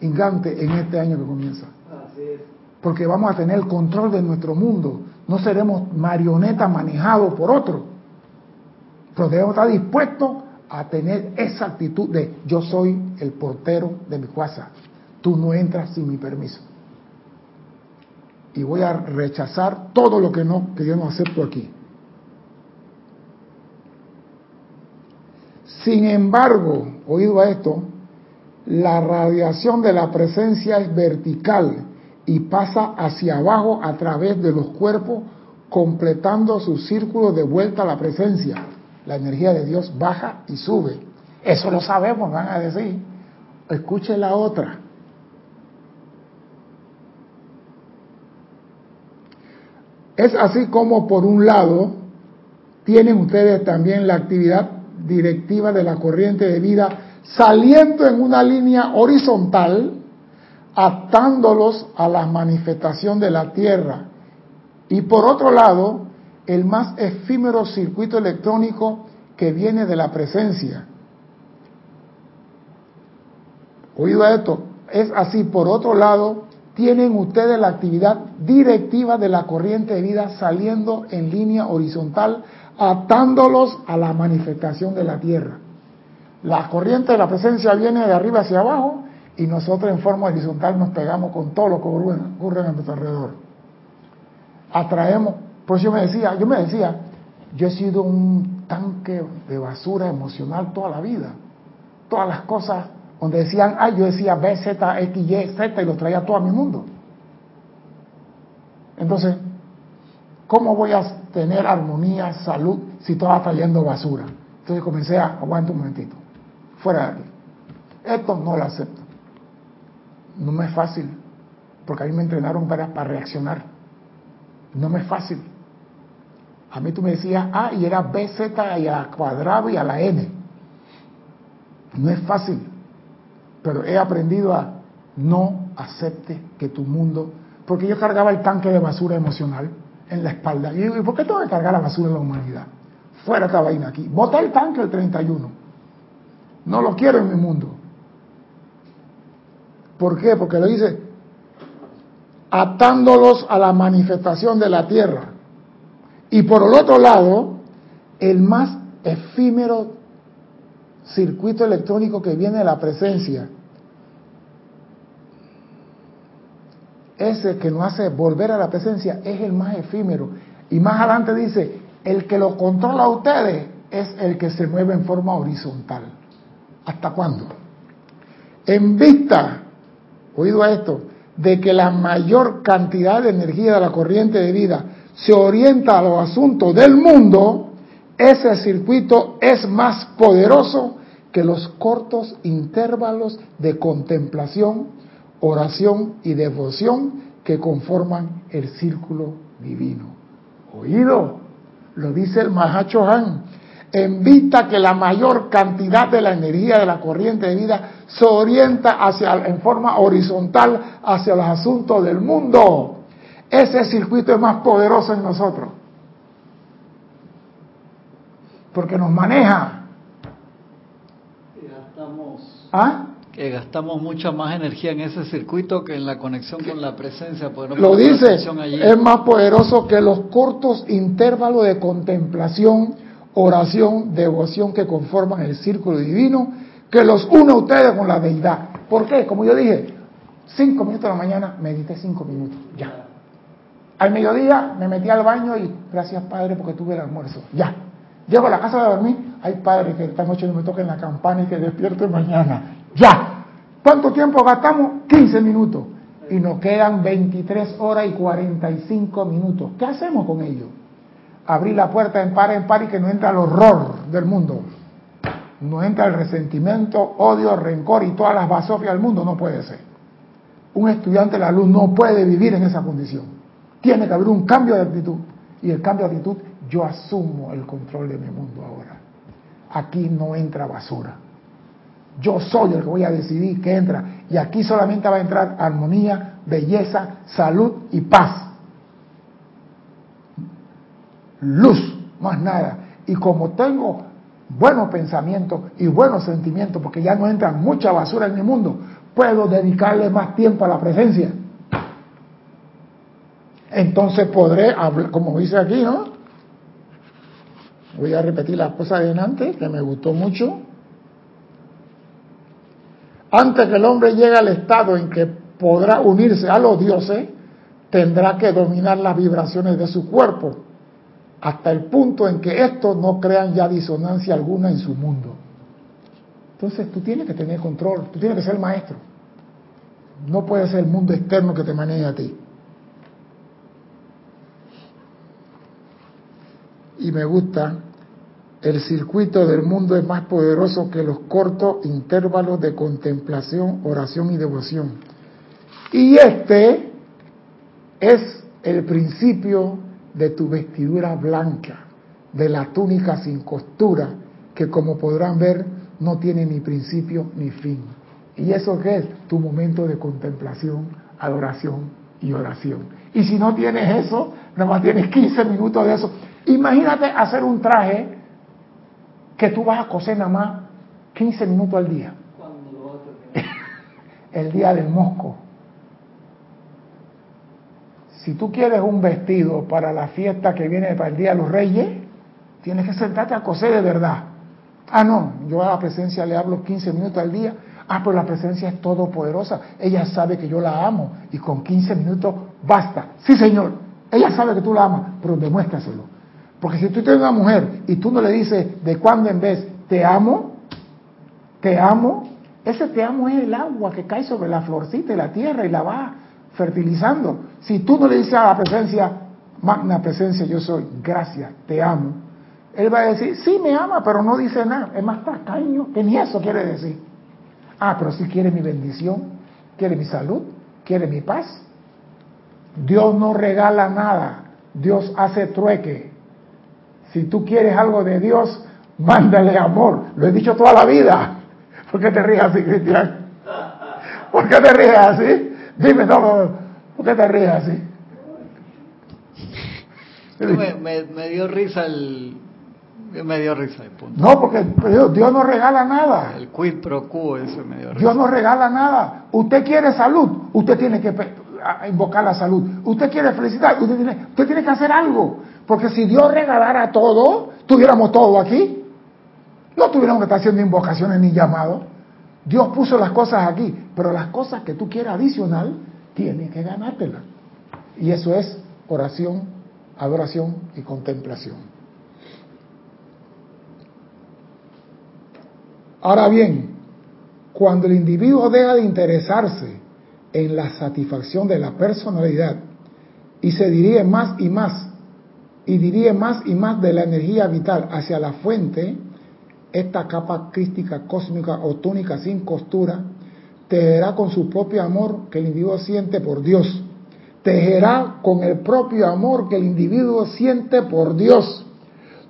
gigante en este año que comienza. Porque vamos a tener el control de nuestro mundo. No seremos marionetas manejados por otro. Pero debemos estar dispuestos a tener esa actitud de yo soy el portero de mi casa. Tú no entras sin mi permiso. Y voy a rechazar todo lo que no que yo no acepto aquí. Sin embargo, oído a esto, la radiación de la presencia es vertical y pasa hacia abajo a través de los cuerpos, completando su círculo de vuelta a la presencia. La energía de Dios baja y sube. Eso lo sabemos, van a decir. Escuche la otra. Es así como por un lado tienen ustedes también la actividad directiva de la corriente de vida saliendo en una línea horizontal, atándolos a la manifestación de la Tierra. Y por otro lado, el más efímero circuito electrónico que viene de la presencia. Oído esto, es así, por otro lado, tienen ustedes la actividad directiva de la corriente de vida saliendo en línea horizontal, atándolos a la manifestación de la tierra. La corriente de la presencia viene de arriba hacia abajo y nosotros en forma horizontal nos pegamos con todo lo que ocurre, a nuestro alrededor. Atraemos, pues yo me decía, yo me decía, yo he sido un tanque de basura emocional toda la vida. Todas las cosas donde decían A, yo decía B, Z, X, Y, Z y lo traía todo a mi mundo. Entonces, ¿cómo voy a tener armonía, salud, si está trayendo basura? Entonces comencé a, aguanta un momentito, fuera de aquí. Esto no lo acepto. No me es fácil, porque a mí me entrenaron para, para reaccionar. No me es fácil. A mí tú me decías A y era B, Z y a cuadrado y a la N. No es fácil. Pero he aprendido a no acepte que tu mundo, porque yo cargaba el tanque de basura emocional en la espalda. Y digo, ¿y por qué tengo que cargar la basura de la humanidad? Fuera esta vaina aquí. Bota el tanque el 31. No lo quiero en mi mundo. ¿Por qué? Porque lo dice atándolos a la manifestación de la tierra. Y por el otro lado, el más efímero circuito electrónico que viene de la presencia, ese que nos hace volver a la presencia es el más efímero. Y más adelante dice, el que lo controla a ustedes es el que se mueve en forma horizontal. ¿Hasta cuándo? En vista, oído a esto, de que la mayor cantidad de energía de la corriente de vida se orienta a los asuntos del mundo, ese circuito es más poderoso que los cortos intervalos de contemplación, oración y devoción que conforman el círculo divino. Oído, lo dice el Mahacho Han, en vista que la mayor cantidad de la energía de la corriente de vida se orienta hacia, en forma horizontal hacia los asuntos del mundo. Ese circuito es más poderoso en nosotros porque nos maneja. Gastamos, ¿Ah? Que gastamos mucha más energía en ese circuito que en la conexión con la presencia. Lo dice, es más poderoso que los cortos intervalos de contemplación, oración, devoción que conforman el círculo divino, que los une a ustedes con la deidad. ¿Por qué? Como yo dije, cinco minutos de la mañana, medité cinco minutos, ya. Al mediodía me metí al baño y gracias Padre porque tuve el almuerzo, ya Llego a la casa de dormir, hay padre que esta noche no me toquen la campana y que despierte mañana. ¡Ya! ¿Cuánto tiempo gastamos? 15 minutos. Y nos quedan 23 horas y 45 minutos. ¿Qué hacemos con ello? Abrir la puerta en par en par y que no entra el horror del mundo. No entra el resentimiento, odio, rencor y todas las basofias del mundo. No puede ser. Un estudiante de la luz no puede vivir en esa condición. Tiene que haber un cambio de actitud. Y el cambio de actitud yo asumo el control de mi mundo ahora. Aquí no entra basura. Yo soy el que voy a decidir qué entra. Y aquí solamente va a entrar armonía, belleza, salud y paz. Luz, más nada. Y como tengo buenos pensamientos y buenos sentimientos, porque ya no entra mucha basura en mi mundo, puedo dedicarle más tiempo a la presencia. Entonces podré hablar, como dice aquí, ¿no? Voy a repetir la cosa de antes, que me gustó mucho. Antes que el hombre llegue al estado en que podrá unirse a los dioses, tendrá que dominar las vibraciones de su cuerpo, hasta el punto en que estos no crean ya disonancia alguna en su mundo. Entonces tú tienes que tener control, tú tienes que ser maestro. No puede ser el mundo externo que te maneje a ti. Y me gusta, el circuito del mundo es más poderoso que los cortos intervalos de contemplación, oración y devoción. Y este es el principio de tu vestidura blanca, de la túnica sin costura, que como podrán ver no tiene ni principio ni fin. ¿Y eso es? Tu momento de contemplación, adoración y oración. Y si no tienes eso, nada más tienes 15 minutos de eso. Imagínate hacer un traje que tú vas a coser nada más 15 minutos al día. El día del mosco. Si tú quieres un vestido para la fiesta que viene para el Día de los Reyes, tienes que sentarte a coser de verdad. Ah, no, yo a la presencia le hablo 15 minutos al día. Ah, pero la presencia es todopoderosa. Ella sabe que yo la amo y con 15 minutos basta. Sí, Señor, ella sabe que tú la amas, pero demuéstraselo. Porque si tú tienes una mujer y tú no le dices de cuando en vez, te amo, te amo, ese te amo es el agua que cae sobre la florcita y la tierra y la va fertilizando. Si tú no le dices a la presencia, magna presencia, yo soy, gracias, te amo, él va a decir, sí me ama, pero no dice nada. Es más tacaño que ni eso quiere decir. Ah, pero si quiere mi bendición, quiere mi salud, quiere mi paz. Dios no regala nada, Dios hace trueque. Si tú quieres algo de Dios, mándale amor. Lo he dicho toda la vida. ¿Por qué te ríes así, Cristian? ¿Por qué te ríes así? Dime, no, ¿por qué te ríes así? Me, me, dio risa el, me dio risa el punto. No, porque Dios no regala nada. El quid pro quo, eso me dio risa. Dios no regala nada. Usted quiere salud, usted tiene que invocar la salud. Usted quiere felicidad, usted tiene, usted tiene que hacer algo. Porque si Dios regalara todo, tuviéramos todo aquí. No tuviéramos que estar haciendo invocaciones ni llamados. Dios puso las cosas aquí, pero las cosas que tú quieras adicional, tienes que ganártelas. Y eso es oración, adoración y contemplación. Ahora bien, cuando el individuo deja de interesarse en la satisfacción de la personalidad y se dirige más y más y dirige más y más de la energía vital hacia la fuente, esta capa crística cósmica o túnica sin costura, tejerá con su propio amor que el individuo siente por Dios. Tejerá con el propio amor que el individuo siente por Dios.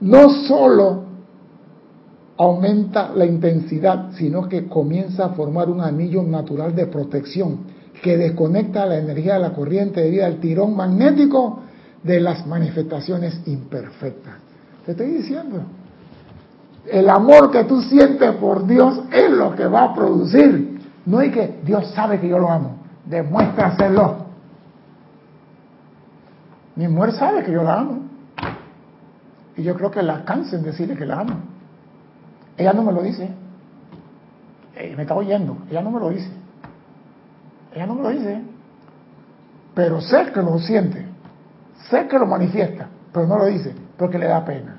No solo aumenta la intensidad, sino que comienza a formar un anillo natural de protección que desconecta la energía de la corriente de vida al tirón magnético de las manifestaciones imperfectas. Te estoy diciendo, el amor que tú sientes por Dios es lo que va a producir. No es que Dios sabe que yo lo amo, demuéstraselo. Mi mujer sabe que yo la amo. Y yo creo que la cansen decirle que la amo. Ella no me lo dice. me está oyendo. Ella no me lo dice. Ella no me lo dice. Pero sé que lo siente. Sé que lo manifiesta, pero no lo dice, porque le da pena.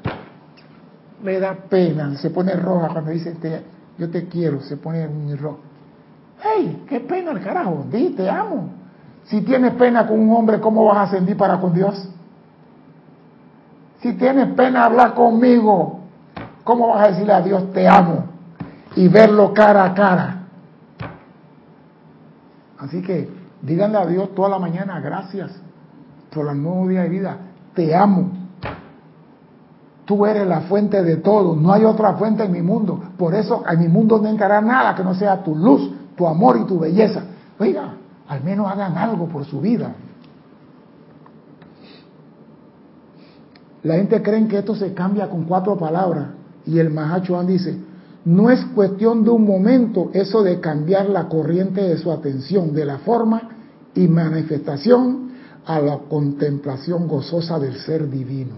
Le da pena, se pone roja cuando dice, yo te quiero, se pone roja. ¡Hey! ¡Qué pena el carajo! Di, te amo. Si tienes pena con un hombre, ¿cómo vas a sentir para con Dios? Si tienes pena hablar conmigo, ¿cómo vas a decirle a Dios te amo? Y verlo cara a cara. Así que díganle a Dios toda la mañana gracias por el nuevo día de vida. Te amo. Tú eres la fuente de todo. No hay otra fuente en mi mundo. Por eso en mi mundo no entrará nada que no sea tu luz, tu amor y tu belleza. Oiga, al menos hagan algo por su vida. La gente cree que esto se cambia con cuatro palabras. Y el Mahachuan dice, No es cuestión de un momento eso de cambiar la corriente de su atención de la forma y manifestación a la contemplación gozosa del ser divino.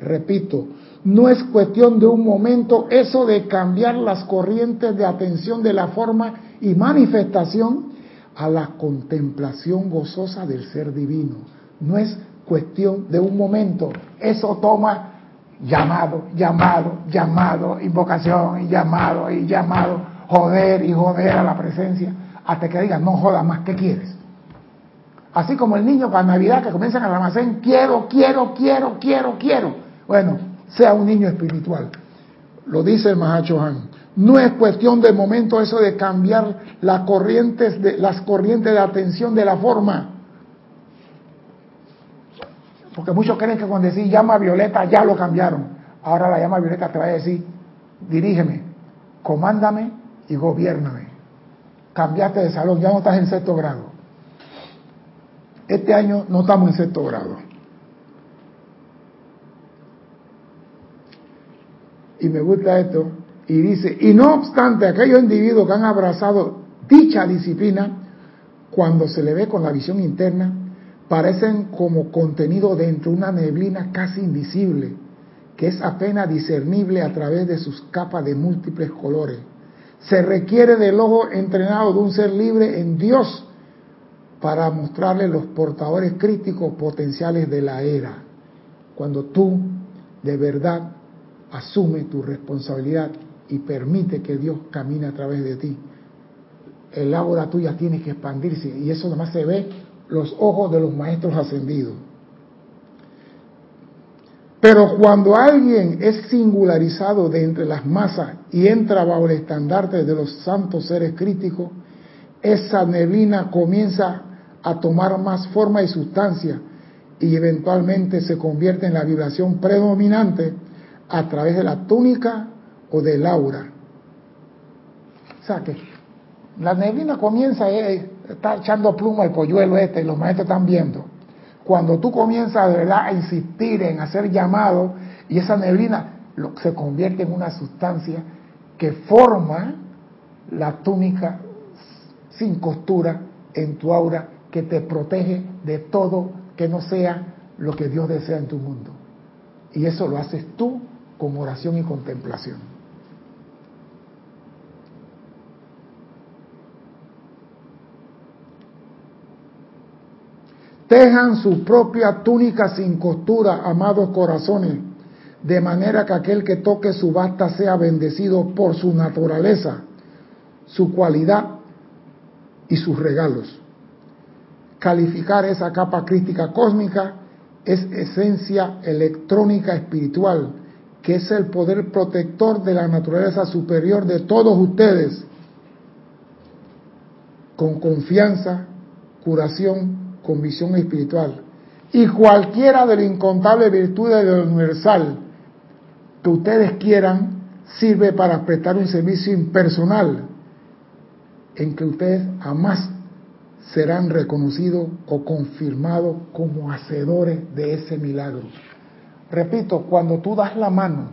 Repito, no es cuestión de un momento eso de cambiar las corrientes de atención de la forma y manifestación a la contemplación gozosa del ser divino. No es cuestión de un momento, eso toma llamado, llamado, llamado, invocación y llamado y llamado, joder y joder a la presencia, hasta que digas, no jodas más, ¿qué quieres? Así como el niño para Navidad que comienza en el almacén, quiero, quiero, quiero, quiero, quiero. Bueno, sea un niño espiritual. Lo dice el Mahacho Han. No es cuestión de momento eso de cambiar las corrientes de, las corrientes de atención de la forma. Porque muchos creen que cuando decís llama Violeta ya lo cambiaron. Ahora la llama Violeta te va a decir, dirígeme, comándame y gobiername. Cambiaste de salón, ya no estás en sexto grado. Este año no estamos en sexto grado. Y me gusta esto. Y dice, y no obstante, aquellos individuos que han abrazado dicha disciplina, cuando se le ve con la visión interna, parecen como contenido dentro de una neblina casi invisible, que es apenas discernible a través de sus capas de múltiples colores. Se requiere del ojo entrenado de un ser libre en Dios para mostrarle los portadores críticos potenciales de la era. Cuando tú de verdad asume tu responsabilidad y permite que Dios camine a través de ti, el aura tuya tiene que expandirse y eso además se ve los ojos de los maestros ascendidos. Pero cuando alguien es singularizado de entre las masas y entra bajo el estandarte de los santos seres críticos, esa neblina comienza a tomar más forma y sustancia y eventualmente se convierte en la vibración predominante a través de la túnica o del aura. O sea que la neblina comienza, eh, está echando pluma al polluelo este, y los maestros están viendo. Cuando tú comienzas de verdad a insistir en hacer llamado y esa neblina se convierte en una sustancia que forma la túnica sin costura en tu aura que te protege de todo que no sea lo que Dios desea en tu mundo. Y eso lo haces tú con oración y contemplación. Tejan su propia túnica sin costura, amados corazones, de manera que aquel que toque su basta sea bendecido por su naturaleza, su cualidad y sus regalos. Calificar esa capa crítica cósmica es esencia electrónica espiritual, que es el poder protector de la naturaleza superior de todos ustedes, con confianza, curación con visión espiritual. Y cualquiera de las incontables virtudes de lo universal que ustedes quieran sirve para prestar un servicio impersonal en que ustedes jamás serán reconocidos o confirmados como hacedores de ese milagro. Repito, cuando tú das la mano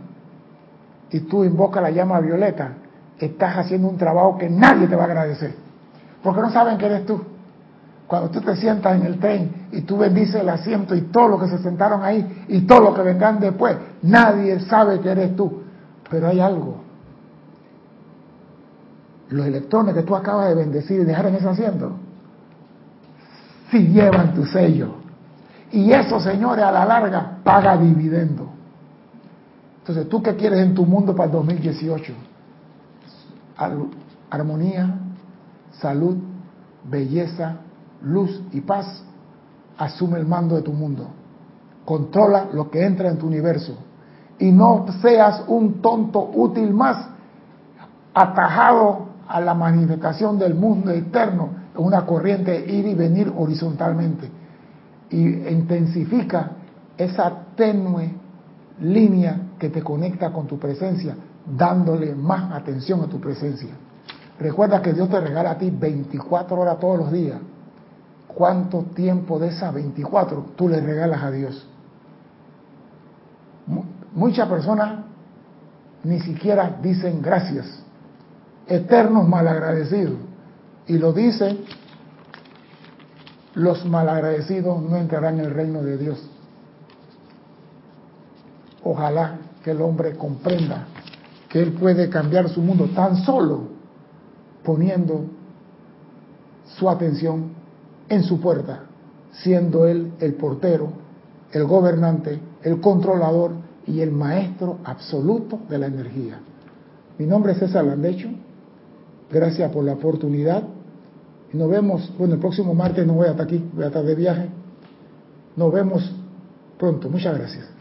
y tú invocas la llama violeta, estás haciendo un trabajo que nadie te va a agradecer, porque no saben que eres tú. Cuando tú te sientas en el tren y tú bendices el asiento y todos los que se sentaron ahí y todos los que vendrán después, nadie sabe que eres tú. Pero hay algo. Los electrones que tú acabas de bendecir y dejar en ese asiento, si llevan tu sello. Y eso, señores, a la larga paga dividendo. Entonces, ¿tú qué quieres en tu mundo para el 2018? Armonía, salud, belleza, luz y paz, asume el mando de tu mundo. Controla lo que entra en tu universo. Y no seas un tonto útil más, atajado a la manifestación del mundo eterno, en una corriente ir y venir horizontalmente. Y intensifica esa tenue línea que te conecta con tu presencia, dándole más atención a tu presencia. Recuerda que Dios te regala a ti 24 horas todos los días ¿Cuánto tiempo de esas 24 tú le regalas a Dios? Muchas personas ni siquiera dicen gracias. eternos malagradecidos. Y lo dice, los malagradecidos no entrarán en el reino de Dios. Ojalá que el hombre comprenda que él puede cambiar su mundo tan solo poniendo su atención en su puerta, siendo él el portero, el gobernante, el controlador y el maestro absoluto de la energía. Mi nombre es César Landecho. Gracias por la oportunidad. Nos vemos, bueno, el próximo martes no voy a estar aquí, voy a estar de viaje. Nos vemos pronto. Muchas gracias.